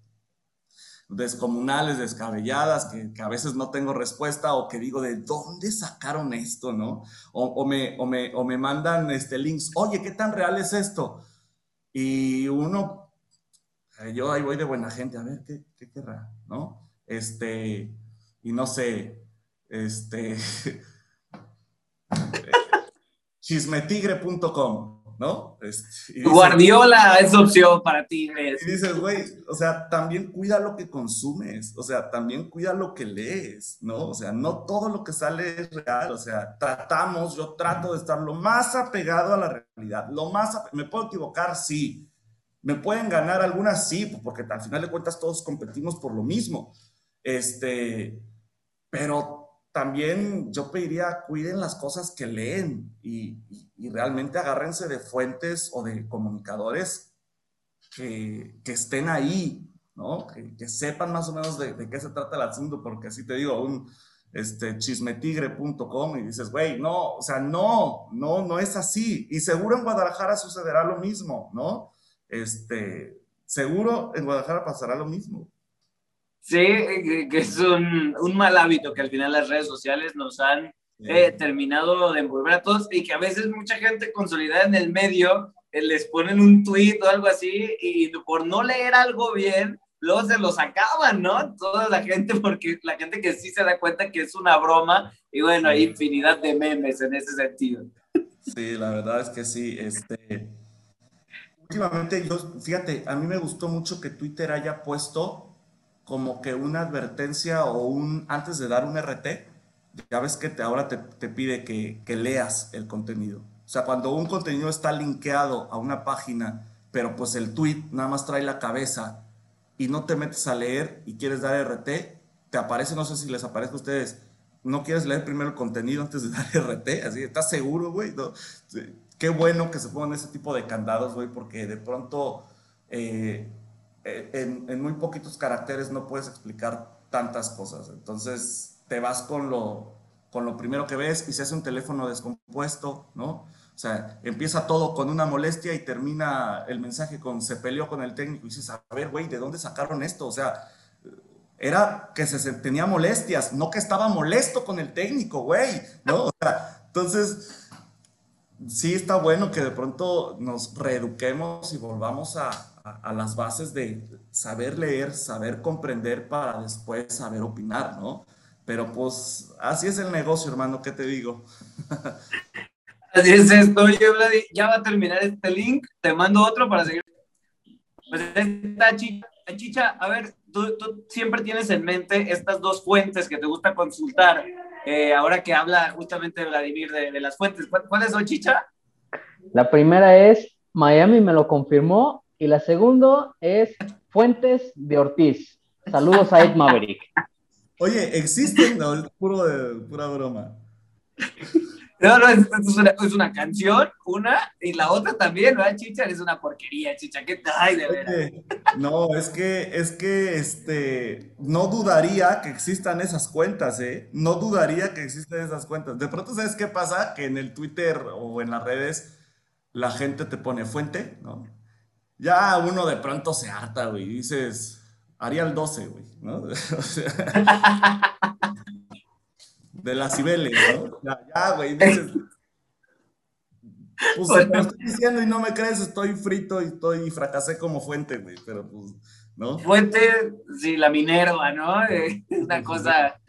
descomunales, descabelladas, que, a veces no tengo respuesta o que digo, ¿de dónde sacaron esto, no? O, o, me, o, me, o me mandan este, links, oye, ¿qué tan real es esto? Y uno, eh, yo ahí voy de buena gente, a ver, ¿qué, qué querrá, no? Este, y no sé, este, [laughs] chismetigre.com, ¿no? Este, Guardiola es opción para Tigres. Y dices, güey, o sea, también cuida lo que consumes, o sea, también cuida lo que lees, ¿no? O sea, no todo lo que sale es real, o sea, tratamos, yo trato de estar lo más apegado a la realidad, lo más, me puedo equivocar, sí, me pueden ganar algunas, sí, porque al final de cuentas todos competimos por lo mismo, este, pero también yo pediría, cuiden las cosas que leen y, y, y realmente agárrense de fuentes o de comunicadores que, que estén ahí, ¿no? Que, que, sepan más o menos de, de, qué se trata el asunto, porque así te digo, un este, chismetigre.com y dices, güey, no, o sea, no, no, no es así. Y seguro en Guadalajara sucederá lo mismo, ¿no? Este, seguro en Guadalajara pasará lo mismo. Sí, que es un, un, mal hábito que al final las redes sociales nos han eh, terminado de envolver a todos y que a veces mucha gente consolidada en el medio eh, les ponen un tweet o algo así y por no leer algo bien, luego se los acaban, ¿no? Toda la gente, porque la gente que sí se da cuenta que es una broma y bueno, hay infinidad de memes en ese sentido. Sí, la verdad es que sí. Este, últimamente, yo, fíjate, a mí me gustó mucho que Twitter haya puesto como que una advertencia o un, antes de dar un RT, ya ves que te, ahora te, te pide que, que, leas el contenido. O sea, cuando un contenido está linkeado a una página, pero pues el tweet nada más trae la cabeza y no te metes a leer y quieres dar RT, te aparece, no sé si les aparece a ustedes, no quieres leer primero el contenido antes de [laughs] dar RT, así, ¿estás seguro, güey? No. Qué bueno que se pongan ese tipo de candados, güey, porque de pronto... Eh, en, en, muy poquitos caracteres no puedes explicar tantas cosas. Entonces te vas con lo, con lo primero que ves y se hace un teléfono descompuesto, ¿no? O sea, empieza todo con una molestia y termina el mensaje con se peleó con el técnico y dices, a ver, güey, ¿de dónde sacaron esto? O sea, era que se tenía molestias, no que estaba molesto con el técnico, güey, ¿no? O sea, entonces, sí está bueno que de pronto nos reeduquemos y volvamos a, a, las bases de saber leer, saber comprender para después saber opinar, ¿no? Pero pues así es el negocio, hermano, ¿qué te digo? [laughs] Así es esto, oye, Vladi, ya va a terminar este link, te mando otro para seguir. Pues esta chicha, chicha a ver, tú, tú, siempre tienes en mente estas dos fuentes que te gusta consultar, eh, ahora que habla justamente Vladimir de, de las fuentes, ¿cuáles son, chicha? La primera es Miami me lo confirmó y la segunda es Fuentes de Ortiz. Saludos a Ed Maverick. [laughs] Oye, existen, no, es puro de, pura broma. No, no, es, es, una, es, una, canción, una, y la otra también, ¿verdad, Chicha? Es una porquería, Chicha, ¿qué tal? De veras. No, es que, es que, este, no dudaría que existan esas cuentas, ¿eh? No dudaría que existan esas cuentas. De pronto, ¿sabes qué pasa? Que en el Twitter o en las redes la gente te pone fuente, ¿no? Ya uno de pronto se harta, güey. Dices, haría el 12, güey, ¿no? [laughs] de las Cibeles, ¿no? Ya, güey, dices, pues bueno. lo estoy diciendo y no me crees, estoy frito y estoy fracasé como fuente, güey, pero pues, ¿no? Fuente, sí, la Minerva, ¿no? [laughs] Eh, una cosa.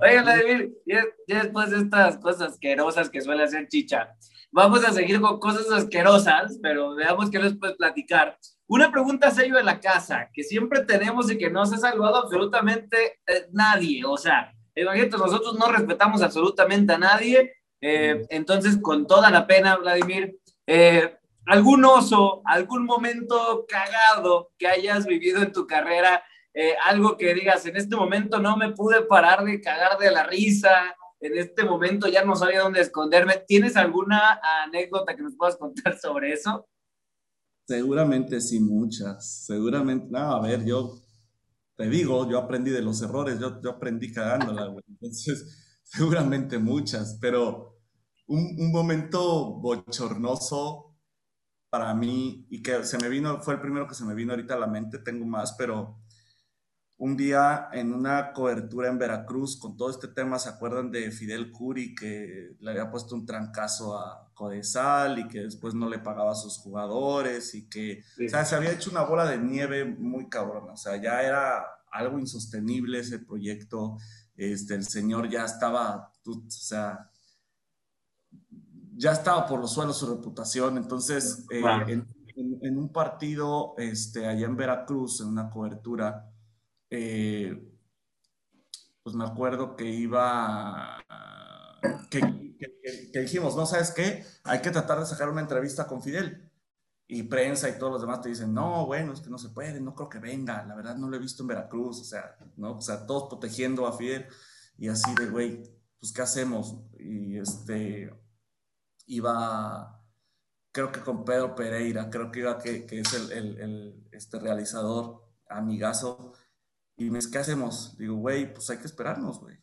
Oye, Vladimir, ya, después de estas cosas asquerosas que suele hacer Chicha, vamos a seguir con cosas asquerosas, pero veamos qué les puedes platicar. Una pregunta serio de la casa, que siempre tenemos y que no se ha salvado absolutamente eh, nadie. O sea, imagínate, nosotros no respetamos absolutamente a nadie eh, entonces, con toda la pena, Vladimir, eh, algún oso, algún momento cagado que hayas vivido en tu carrera, eh, algo que digas, en este momento no me pude parar de cagar de la risa, en este momento ya no sabía dónde esconderme. ¿Tienes alguna anécdota que nos puedas contar sobre eso? Seguramente sí, muchas. Seguramente, no, a ver, yo te digo, yo aprendí de los errores, yo, yo aprendí cagándola, güey. Entonces, [laughs] seguramente muchas, pero un, un, momento bochornoso para mí y que se me vino, fue el primero que se me vino ahorita a la mente, tengo más, pero un día en una cobertura en Veracruz con todo este tema, ¿se acuerdan de Fidel Curi que le había puesto un trancazo a Codesal y que después no le pagaba a sus jugadores y que, o sea, se había hecho una bola de nieve muy cabrona, o sea, ya era algo insostenible ese proyecto este, el señor ya estaba, o sea, ya estaba por los suelos su reputación, entonces eh, en, un partido este, allá en Veracruz, en una cobertura, eh, pues me acuerdo que iba, que, dijimos, no sabes qué, hay que tratar de sacar una entrevista con Fidel y prensa y todos los demás te dicen, no, bueno, es que no se puede, no creo que venga, la verdad no lo he visto en Veracruz, o sea, ¿no? O sea, todos protegiendo a Fidel y así de, güey, pues ¿qué hacemos? Y este, iba, creo que con Pedro Pereira, creo que iba, que, que es el, el, el, este realizador, amigazo, y me dice, ¿qué hacemos? Digo, güey, pues hay que esperarnos, güey.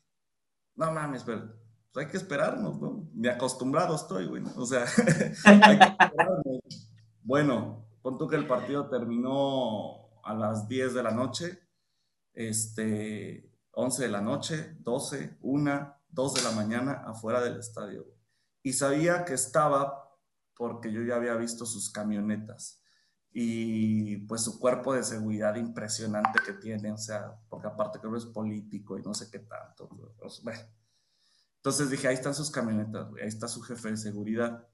No mames, pero pues hay que esperarnos, ¿no? Me acostumbrado estoy, güey. O sea, [laughs] hay que esperarnos. Bueno, pon tú que el partido terminó a las 10 de la noche, este, 11 de la noche, 12, 1, 2 de la mañana afuera del estadio. Y sabía que estaba porque yo ya había visto sus camionetas y pues su cuerpo de seguridad impresionante que tiene, o sea, porque aparte creo que es político y no sé qué tanto. Pues, bueno. Entonces dije, ahí están sus camionetas, ahí está su jefe de seguridad.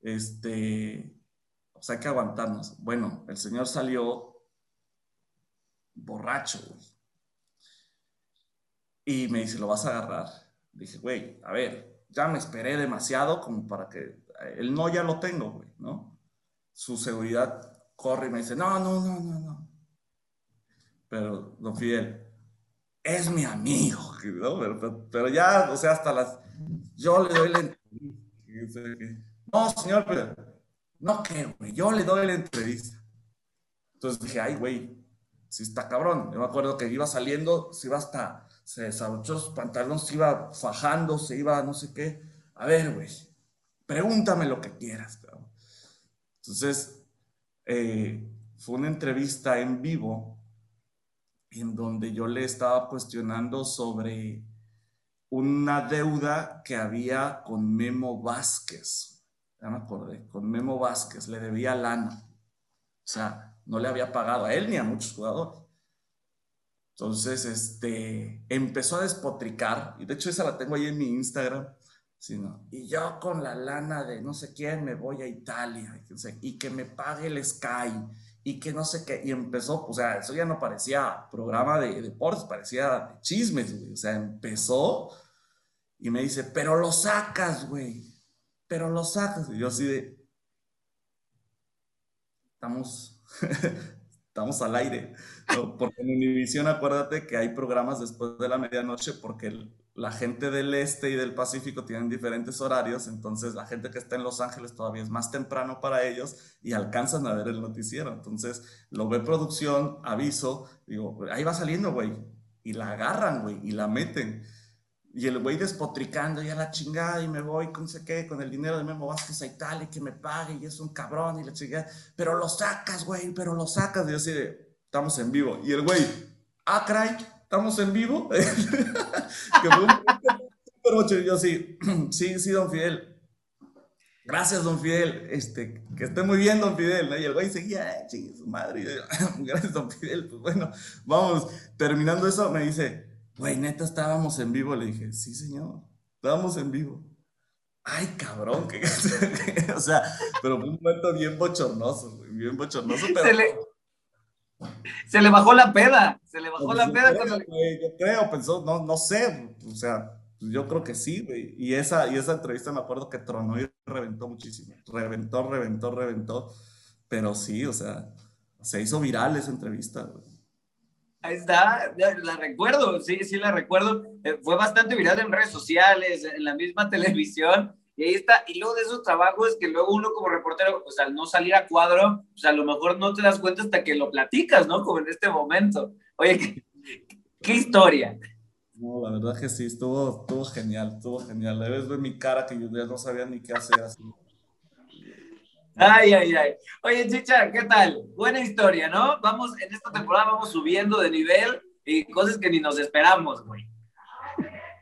Este, o sea, hay que aguantarnos. Bueno, el señor salió borracho, Y me dice, ¿lo vas a agarrar? Dije, güey, a ver, ya me esperé demasiado como para que... El no ya lo tengo, güey, ¿no? Su seguridad corre y me dice, no, no, no, no, no. Pero, don Fidel, es mi amigo, [laughs] ¿no? Pero, pero, ya, o sea, hasta las... Yo le doy la entrevista. No, señor, pero no, que, güey, yo le doy la entrevista. Entonces dije, ay, güey, si está cabrón. Yo me acuerdo que iba saliendo, se iba hasta, se desabrochó los pantalones, se iba fajando, se iba no sé qué. A ver, güey, pregúntame lo que quieras, cabrón. Entonces, eh, fue una entrevista en vivo en donde yo le estaba cuestionando sobre una deuda que había con Memo Vázquez ya me acordé, con Memo Vázquez, le debía lana. O sea, no le había pagado a él ni a muchos jugadores. Entonces, este, empezó a despotricar, y de hecho esa la tengo ahí en mi Instagram, sino, y yo con la lana de no sé quién me voy a Italia, y que me pague el Sky, y que no sé qué, y empezó, o sea, eso ya no parecía programa de, deportes, parecía de chismes, güey, o sea, empezó, y me dice, pero lo sacas, güey, pero lo sacas. Y yo así de, estamos, estamos al aire. Porque en Univision acuérdate que hay programas después de la medianoche porque la gente del este y del Pacífico tienen diferentes horarios, entonces la gente que está en Los Ángeles todavía es más temprano para ellos y alcanzan a ver el noticiero. Entonces lo ve producción, aviso, digo, ahí va saliendo, güey. Y la agarran, güey, y la meten. Y el güey despotricando ya la chingada y me voy con sé qué, con el dinero de Memo Vázquez a Italia que me pague y es un cabrón y la chingada. Pero lo sacas, güey, pero lo sacas. Y yo así de, estamos en vivo. Y el güey, ah, cray, estamos en vivo. [laughs] que fue un yo sí, [clears throat] sí, sí, don Fidel. Gracias, don Fidel. Este, que esté muy bien, don Fidel. Y el güey seguía, eh, su madre. [laughs] Gracias, don Fidel. Pues bueno, vamos. Terminando eso, me dice, güey, neta, estábamos en vivo. Le dije, sí, señor, estábamos en vivo. Ay, cabrón, que, [laughs] o sea, pero fue un momento bien bochornoso, güey, bien bochornoso, pero... Se le, se le bajó la peda, se le bajó la pues, peda. Creo, yo creo, pensó, no, no sé, o sea, yo creo que sí, güey. Y esa, y esa entrevista me acuerdo que tronó y reventó muchísimo. Reventó, reventó, reventó. Pero sí, o sea, se hizo viral esa entrevista, güey. Ahí está, la recuerdo, sí, sí la recuerdo. Eh, fue bastante viral en redes sociales, en la misma [laughs] televisión. Y ahí está. Y luego de esos trabajos que luego uno como reportero, pues al no salir a cuadro, pues a lo mejor no te das cuenta hasta que lo platicas, ¿no? Como en este momento. Oye, qué, historia. No, la verdad que sí, estuvo, estuvo genial, estuvo genial. Debes ver mi cara que yo ya no sabía ni qué hacer así. Ay, ay, ay. Oye, Chicha, ¿qué tal? Buena historia, ¿no? Vamos, en esta temporada vamos subiendo de nivel y cosas que ni nos esperamos, güey.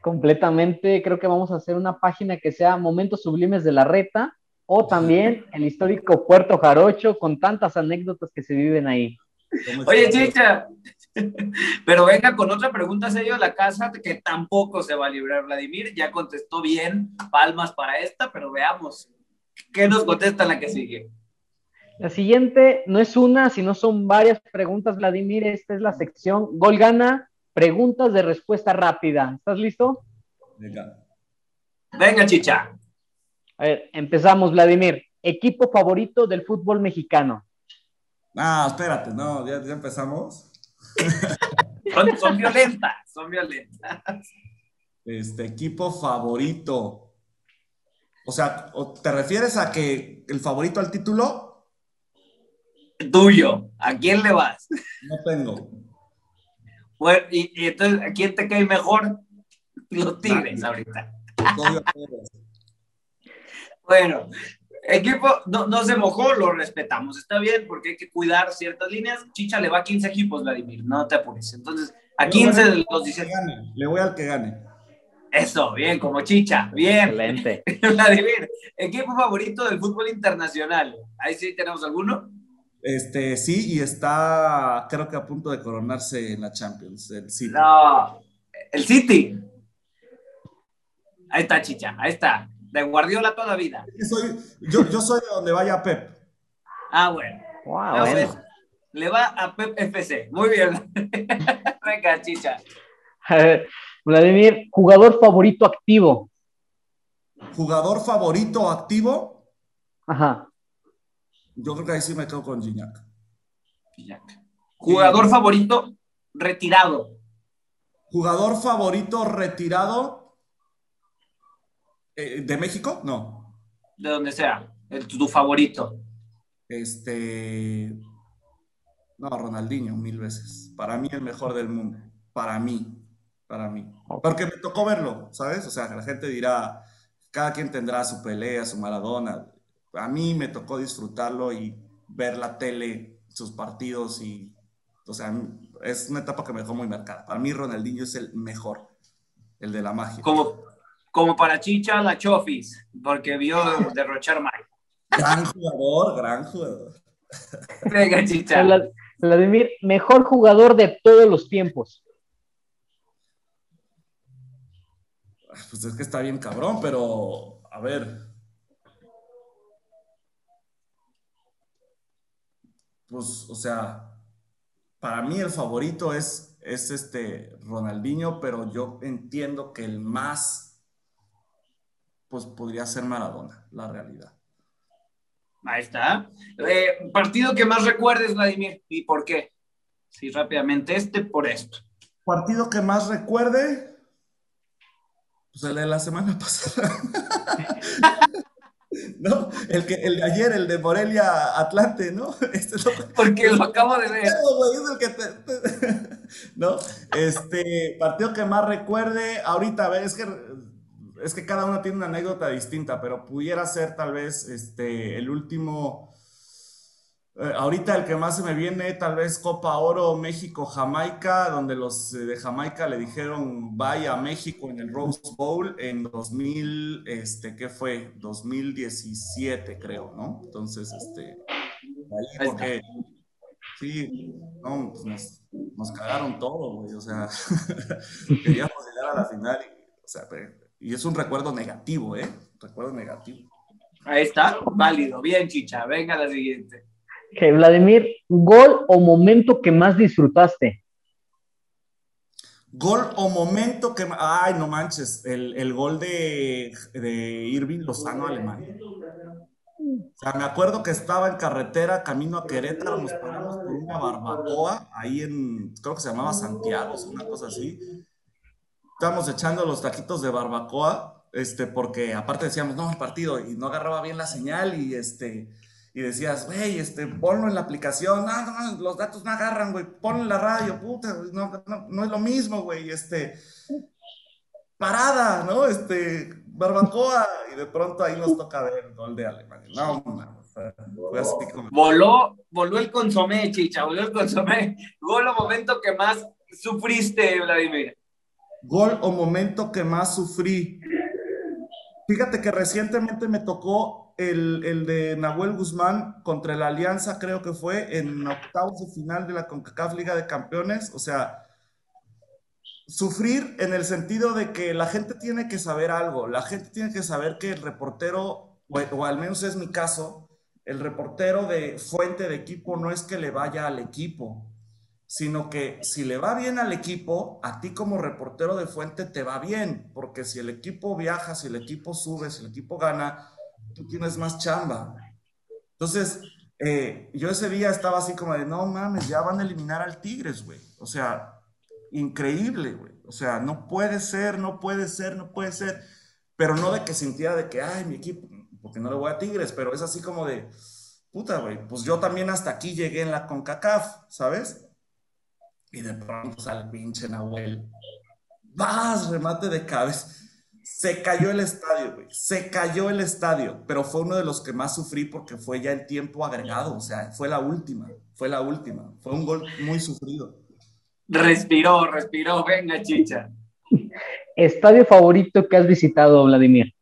Completamente, creo que vamos a hacer una página que sea Momentos Sublimes de la Reta o también el histórico Puerto Jarocho con tantas anécdotas que se viven ahí. Oye, Chicha, [laughs] pero venga con otra pregunta serio de la casa que tampoco se va a librar Vladimir. Ya contestó bien, palmas para esta, pero veamos. ¿Qué nos contesta la que sigue? La siguiente no es una, sino son varias preguntas, Vladimir. Esta es la sección Gol Gana, preguntas de respuesta rápida. ¿Estás listo? Venga. Venga, chicha. A ver, empezamos, Vladimir. Equipo favorito del fútbol mexicano. Ah, espérate, no, ya, empezamos. [laughs] son, violentas, son violentas. Este equipo favorito. O sea, ¿te refieres a que el favorito al título? Tuyo. ¿A quién le vas? No tengo. Bueno, y, entonces, ¿a quién te cae mejor? Los Tigres ahorita. bueno, Equipo no, no, se mojó, lo respetamos, está bien, porque hay que cuidar ciertas líneas. Chicha le va a 15 equipos, Vladimir, no te apures. Entonces, a 15 de los 17. Le voy al que gane. Eso, bien, como Chicha, bien. Excelente. [laughs] Vladimir, equipo favorito del fútbol internacional. Ahí sí tenemos alguno. Este, sí, y está, creo que a punto de coronarse en la Champions, el City. No, el City. Ahí está, Chicha, ahí está de Guardiola toda la vida. yo, yo, soy de donde vaya Pep. Ah, bueno. le va a Pep FC. Muy bien. [laughs] Venga, chicha. [laughs] Vladimir, jugador favorito activo. ¿Jugador favorito activo? Ajá. Yo creo que ahí sí me quedo con Gignac. Jugador favorito retirado. Jugador favorito retirado. Eh, ¿De México? No. De donde sea. El, tu favorito. Este. No, Ronaldinho, mil veces. Para mí el mejor del mundo. Para mí. Para mí. Porque me tocó verlo, ¿sabes? O sea, la gente dirá, cada quien tendrá su pelea, su Maradona. A mí me tocó disfrutarlo y ver la tele, sus partidos y, o sea, es una etapa que me dejó muy marcada. Para mí Ronaldinho es el mejor, el de la magia. Como, como para Chicha la Chofis, porque vio derrochar mal. Gran jugador, gran jugador. Venga, Chicha. Vladimir, mejor jugador de todos los tiempos. Pues es que está bien cabrón, pero a ver. Pues, o sea, para mí el favorito es, es este Ronaldinho, pero yo entiendo que el más pues podría ser Maradona, la realidad. Ahí está. Eh, partido que más recuerdes, Vladimir, ¿y por qué? Sí, rápidamente, este por esto. Partido que más recuerde, pues el de la semana [laughs] pasada. ¿No? El, que, el de ayer, el de Morelia Atlante, ¿no? [laughs] Este Porque lo acabo de ver. [laughs] ¿No? Este, partido que más recuerde, ahorita, a ver, es que es que cada uno tiene una anécdota distinta, pero pudiera ser tal vez este, el último, eh, ahorita el que más se me viene, tal vez Copa Oro México-Jamaica, donde los eh, de Jamaica le dijeron vaya a México en el Rose Bowl en 2000, este, ¿qué fue? 2017, creo, ¿no? Entonces, este, ahí porque, sí, no, pues nos, nos, cagaron todo, güey, o sea, [laughs] queríamos llegar a la final y, o sea, y es un recuerdo negativo, ¿eh? Recuerdo negativo. Ahí está, válido, bien, chicha, venga la siguiente. Vladimir, ¿gol o momento que más disfrutaste? Gol o momento que... Ay, no manches, el, gol de, de Irving Lozano, Alemania. O sea, me acuerdo que estaba en carretera, camino a Querétaro, nos paramos por una barbacoa, ahí en, creo que se llamaba Santiago, una cosa así. Estábamos echando los taquitos de barbacoa, este, porque aparte decíamos, no, el partido, y no agarraba bien la señal, y este, y decías, güey, este, ponlo en la aplicación, no, no, los datos no agarran, güey, ponlo en la radio, puta, no, no, es lo mismo, güey, este, parada, ¿no? Este, barbacoa, y de pronto ahí nos toca ver el gol de Alemania. No, no, fue así como... Voló, voló el consomé, chicha, voló el consomé. Gol o momento que más sufriste, Vladimir. Gol o momento que más sufrí. Fíjate que recientemente me tocó el, de Nahuel Guzmán contra la Alianza, creo que fue en octavos de final de la CONCACAF Liga de Campeones. O sea, sufrir en el sentido de que la gente tiene que saber algo. La gente tiene que saber que el reportero, o, al menos es mi caso, el reportero de fuente de equipo no es que le vaya al equipo, sino que si le va bien al equipo, a ti como reportero de fuente te va bien, porque si el equipo viaja, si el equipo sube, si el equipo gana, tú tienes más chamba. Entonces, eh, yo ese día estaba así como de, no mames, ya van a eliminar al Tigres, güey. O sea, increíble, güey. O sea, no puede ser, no puede ser, no puede ser. Pero no de que sintiera de que, ay, mi equipo, porque no le voy a Tigres, pero es así como de, puta, güey, pues yo también hasta aquí llegué en la CONCACAF, ¿sabes? Y de pronto sale pinche Nahuel. Vas, remate de cabeza. Se cayó el estadio, güey. Se cayó el estadio, pero fue uno de los que más sufrí porque fue ya el tiempo agregado, o sea, fue la última, fue la última. Fue un gol muy sufrido. Respiró, respiró, venga, chicha. ¿Estadio favorito que has visitado, Vladimir?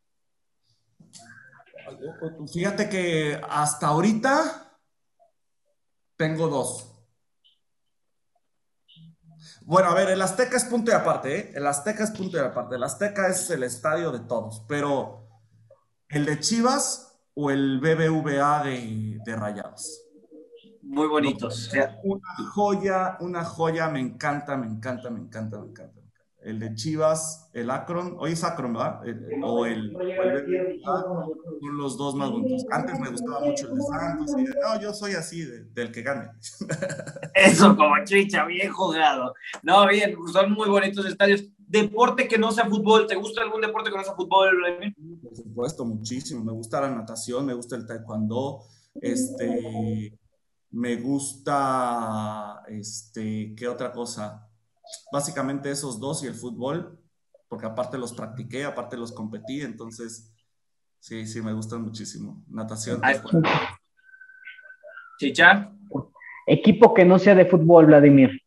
Fíjate que hasta ahorita tengo dos. Bueno, a ver, el Azteca es punto y aparte, ¿eh? El Azteca es punto y aparte. El Azteca es el estadio de todos, pero el de Chivas o el BBVA de, de Rayados. Muy bonitos. Una joya, una joya, me encanta, me encanta, me encanta, me encanta el de Chivas, el Akron, hoy es Akron, ¿verdad? o el, son los dos más bonitos. Antes me gustaba mucho el de Santos, y no, yo soy así, del que gane. [laughs] Eso, como chicha, bien jugado. No, bien, son muy bonitos estadios. Deporte que no sea fútbol, ¿te gusta algún deporte que no sea fútbol, Por supuesto, muchísimo. Me gusta la natación, me gusta el taekwondo, este, me gusta, este, ¿qué otra cosa? Básicamente esos dos y el fútbol, porque aparte los practiqué, aparte los competí, entonces sí, sí, me gustan muchísimo. Natación. Chicha. Equipo que no sea de fútbol, Vladimir.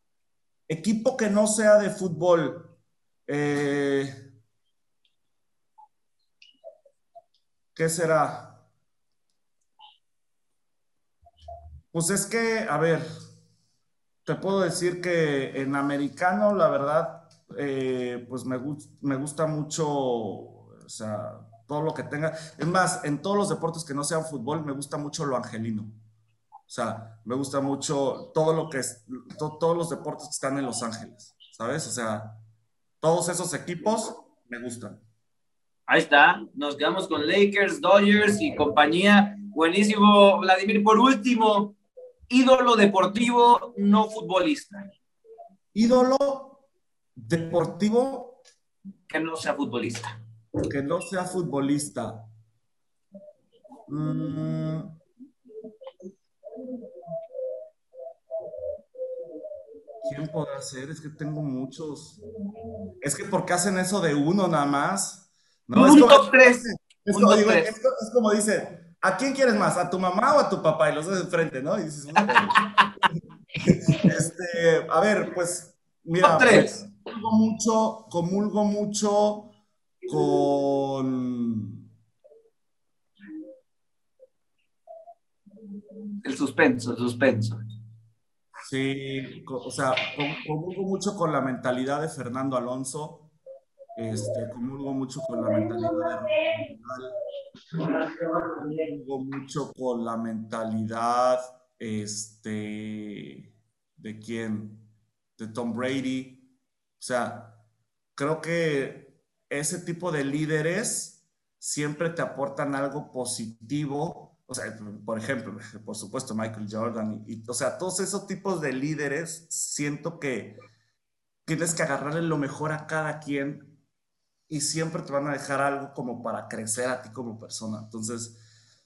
Equipo que no sea de fútbol. Eh, ¿Qué será? Pues es que, a ver, te puedo decir que en americano, la verdad, eh, pues me, gusta mucho, o sea, todo lo que tenga. Es más, en todos los deportes que no sean fútbol, me gusta mucho lo angelino. O sea, me gusta mucho todo lo que es, todos los deportes que están en Los Ángeles, ¿sabes? O sea, todos esos equipos me gustan. Ahí está, nos quedamos con Lakers, Dodgers y compañía. Buenísimo, Vladimir. Por último, ídolo deportivo no futbolista. Ídolo deportivo que no sea futbolista. Que no sea futbolista. Mm. ¿Quién podrá ser? Es que tengo muchos. Es que porque hacen eso de uno nada más. No, es como, tres. Es, como, dice, ¿a quién quieres más? ¿A tu mamá o a tu papá? Y los dos enfrente, ¿no? Y dices, [laughs] este, a ver, pues, mira, pues, comulgo mucho, comulgo mucho con... El suspenso, el suspenso. Sí, o sea, comulgo mucho con la mentalidad de Fernando Alonso, este, comulgo mucho con la mentalidad de comulgo mucho con la mentalidad, este, ¿de quién? De Tom Brady. O sea, creo que ese tipo de líderes siempre te aportan algo positivo o sea, por ejemplo, [laughs] por supuesto, Michael Jordan, y, o sea, todos esos tipos de líderes, siento que tienes que agarrarle lo mejor a cada quien y siempre te van a dejar algo como para crecer a ti como persona. Entonces,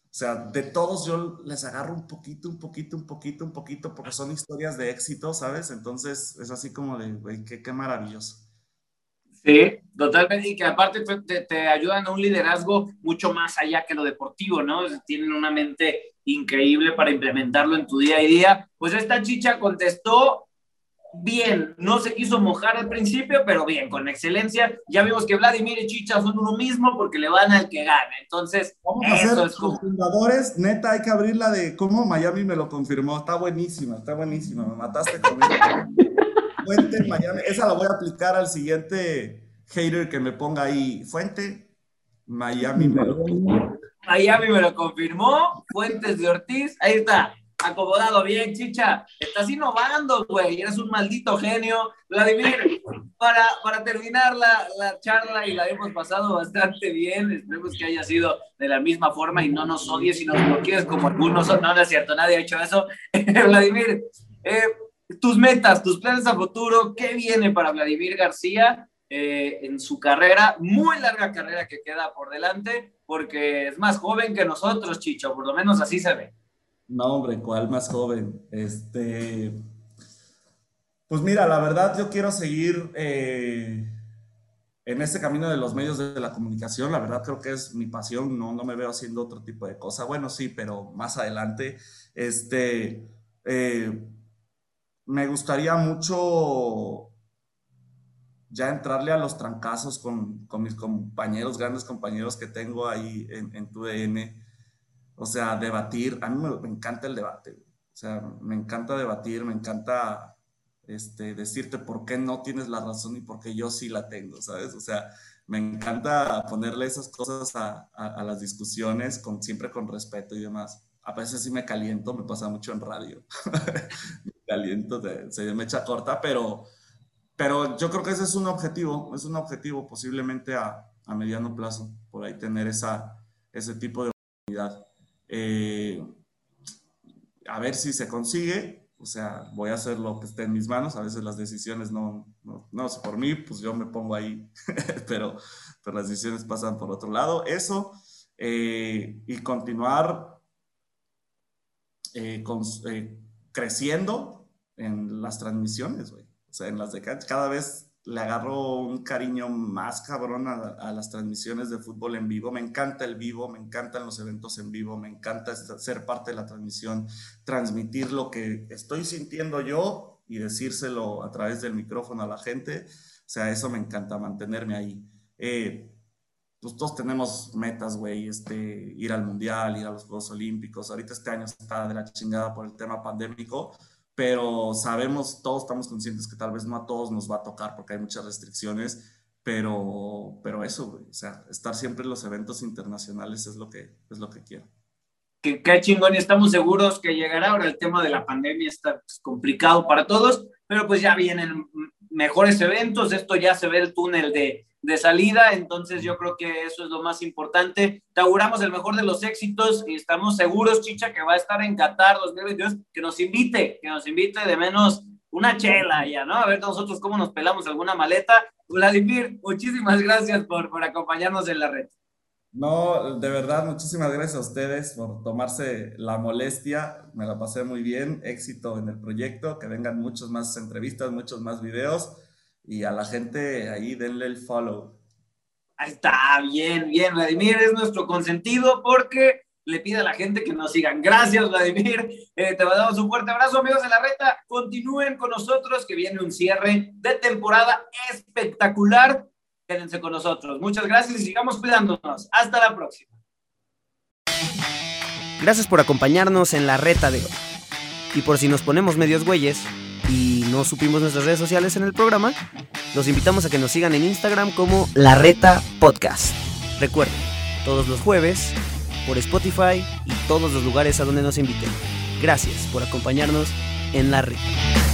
o sea, de todos yo les agarro un poquito, un poquito, un poquito, un poquito, porque son historias de éxito, ¿sabes? Entonces, es así como de, güey, qué, qué maravilloso. Sí, totalmente, y que aparte te, ayudan a un liderazgo mucho más allá que lo deportivo, ¿no? Tienen una mente increíble para implementarlo en tu día a día. Pues esta chicha contestó bien, no se quiso mojar al principio, pero bien, con excelencia. Ya vimos que Vladimir y Chicha son uno mismo porque le van al que gana. Entonces, vamos a hacer los fundadores. Neta, hay que abrirla de cómo Miami me lo confirmó. Está buenísima, está buenísima. Me mataste conmigo. [laughs] Fuente Miami. Esa la voy a aplicar al siguiente hater que me ponga ahí. Fuente Miami me lo confirmó. Miami me lo confirmó. Fuentes de Ortiz. Ahí está. Acomodado bien, chicha. Estás innovando, güey. Eres un maldito genio. Vladimir, para, para terminar la, la, charla y la hemos pasado bastante bien. Esperemos que haya sido de la misma forma y no nos odies y nos bloquees como algunos. No, no es cierto, nadie ha hecho eso. [laughs] Vladimir, eh, tus metas, tus planes a futuro, ¿qué viene para Vladimir García eh, en su carrera? Muy larga carrera que queda por delante, porque es más joven que nosotros, Chicho, por lo menos así se ve. No, hombre, ¿cuál más joven? Este. Pues mira, la verdad, yo quiero seguir eh, en este camino de los medios de la comunicación. La verdad, creo que es mi pasión. No, no me veo haciendo otro tipo de cosa. Bueno, sí, pero más adelante. Este. Eh, me gustaría mucho ya entrarle a los trancazos con, mis compañeros, grandes compañeros que tengo ahí en, en tu DN. O sea, debatir. A mí me, encanta el debate. O sea, me encanta debatir, me encanta este, decirte por qué no tienes la razón y por qué yo sí la tengo, ¿sabes? O sea, me encanta ponerle esas cosas a, a las discusiones con, siempre con respeto y demás. A veces sí me caliento, me pasa mucho en radio. [laughs] aliento se me echa corta, pero, pero yo creo que ese es un objetivo, es un objetivo posiblemente a, a mediano plazo, por ahí tener esa, ese tipo de oportunidad. Eh, a ver si se consigue, o sea, voy a hacer lo que esté en mis manos, a veces las decisiones no, no, no sé, por mí, pues yo me pongo ahí, [laughs] pero, pero las decisiones pasan por otro lado. Eso, eh, y continuar eh, creciendo en las transmisiones, güey. O sea, en las de cada vez le agarro un cariño más cabrón a, las transmisiones de fútbol en vivo. Me encanta el vivo, me encantan los eventos en vivo, me encanta ser parte de la transmisión, transmitir lo que estoy sintiendo yo y decírselo a través del micrófono a la gente. O sea, eso me encanta, mantenerme ahí. Eh, pues todos tenemos metas, güey, este, ir al mundial, ir a los Juegos Olímpicos. Ahorita este año está de la chingada por el tema pandémico, pero sabemos, todos estamos conscientes que tal vez no a todos nos va a tocar porque hay muchas restricciones, pero, pero eso, o sea, estar siempre en los eventos internacionales es lo que, es lo que quiero. Qué, qué chingón, estamos seguros que llegará. Ahora el tema de la pandemia está pues, complicado para todos, pero pues ya vienen mejores eventos, esto ya se ve el túnel de, de salida, entonces yo creo que eso es lo más importante. Te auguramos el mejor de los éxitos y estamos seguros, Chicha, que va a estar en Qatar 2022, que nos invite, que nos invite de menos una chela ya, ¿no? A ver nosotros cómo nos pelamos alguna maleta. Vladimir, muchísimas gracias por, por acompañarnos en la red. No, de verdad, muchísimas gracias a ustedes por tomarse la molestia. Me la pasé muy bien. Éxito en el proyecto. Que vengan muchas más entrevistas, muchos más videos y a la gente ahí denle el follow. Ahí está, bien, bien, Vladimir es nuestro consentido porque le pide a la gente que nos sigan. Gracias, Vladimir. Eh, te mandamos un fuerte abrazo, amigos de la reta. Continúen con nosotros, que viene un cierre de temporada espectacular. Quédense con nosotros. Muchas gracias y sigamos cuidándonos. Hasta la próxima. Gracias por acompañarnos en la reta de hoy. Y por si nos ponemos medios güeyes no supimos nuestras redes sociales en el programa, los invitamos a que nos sigan en Instagram como La Reta Podcast. Recuerden, todos los jueves, por Spotify y todos los lugares a donde nos inviten. Gracias por acompañarnos en La Reta.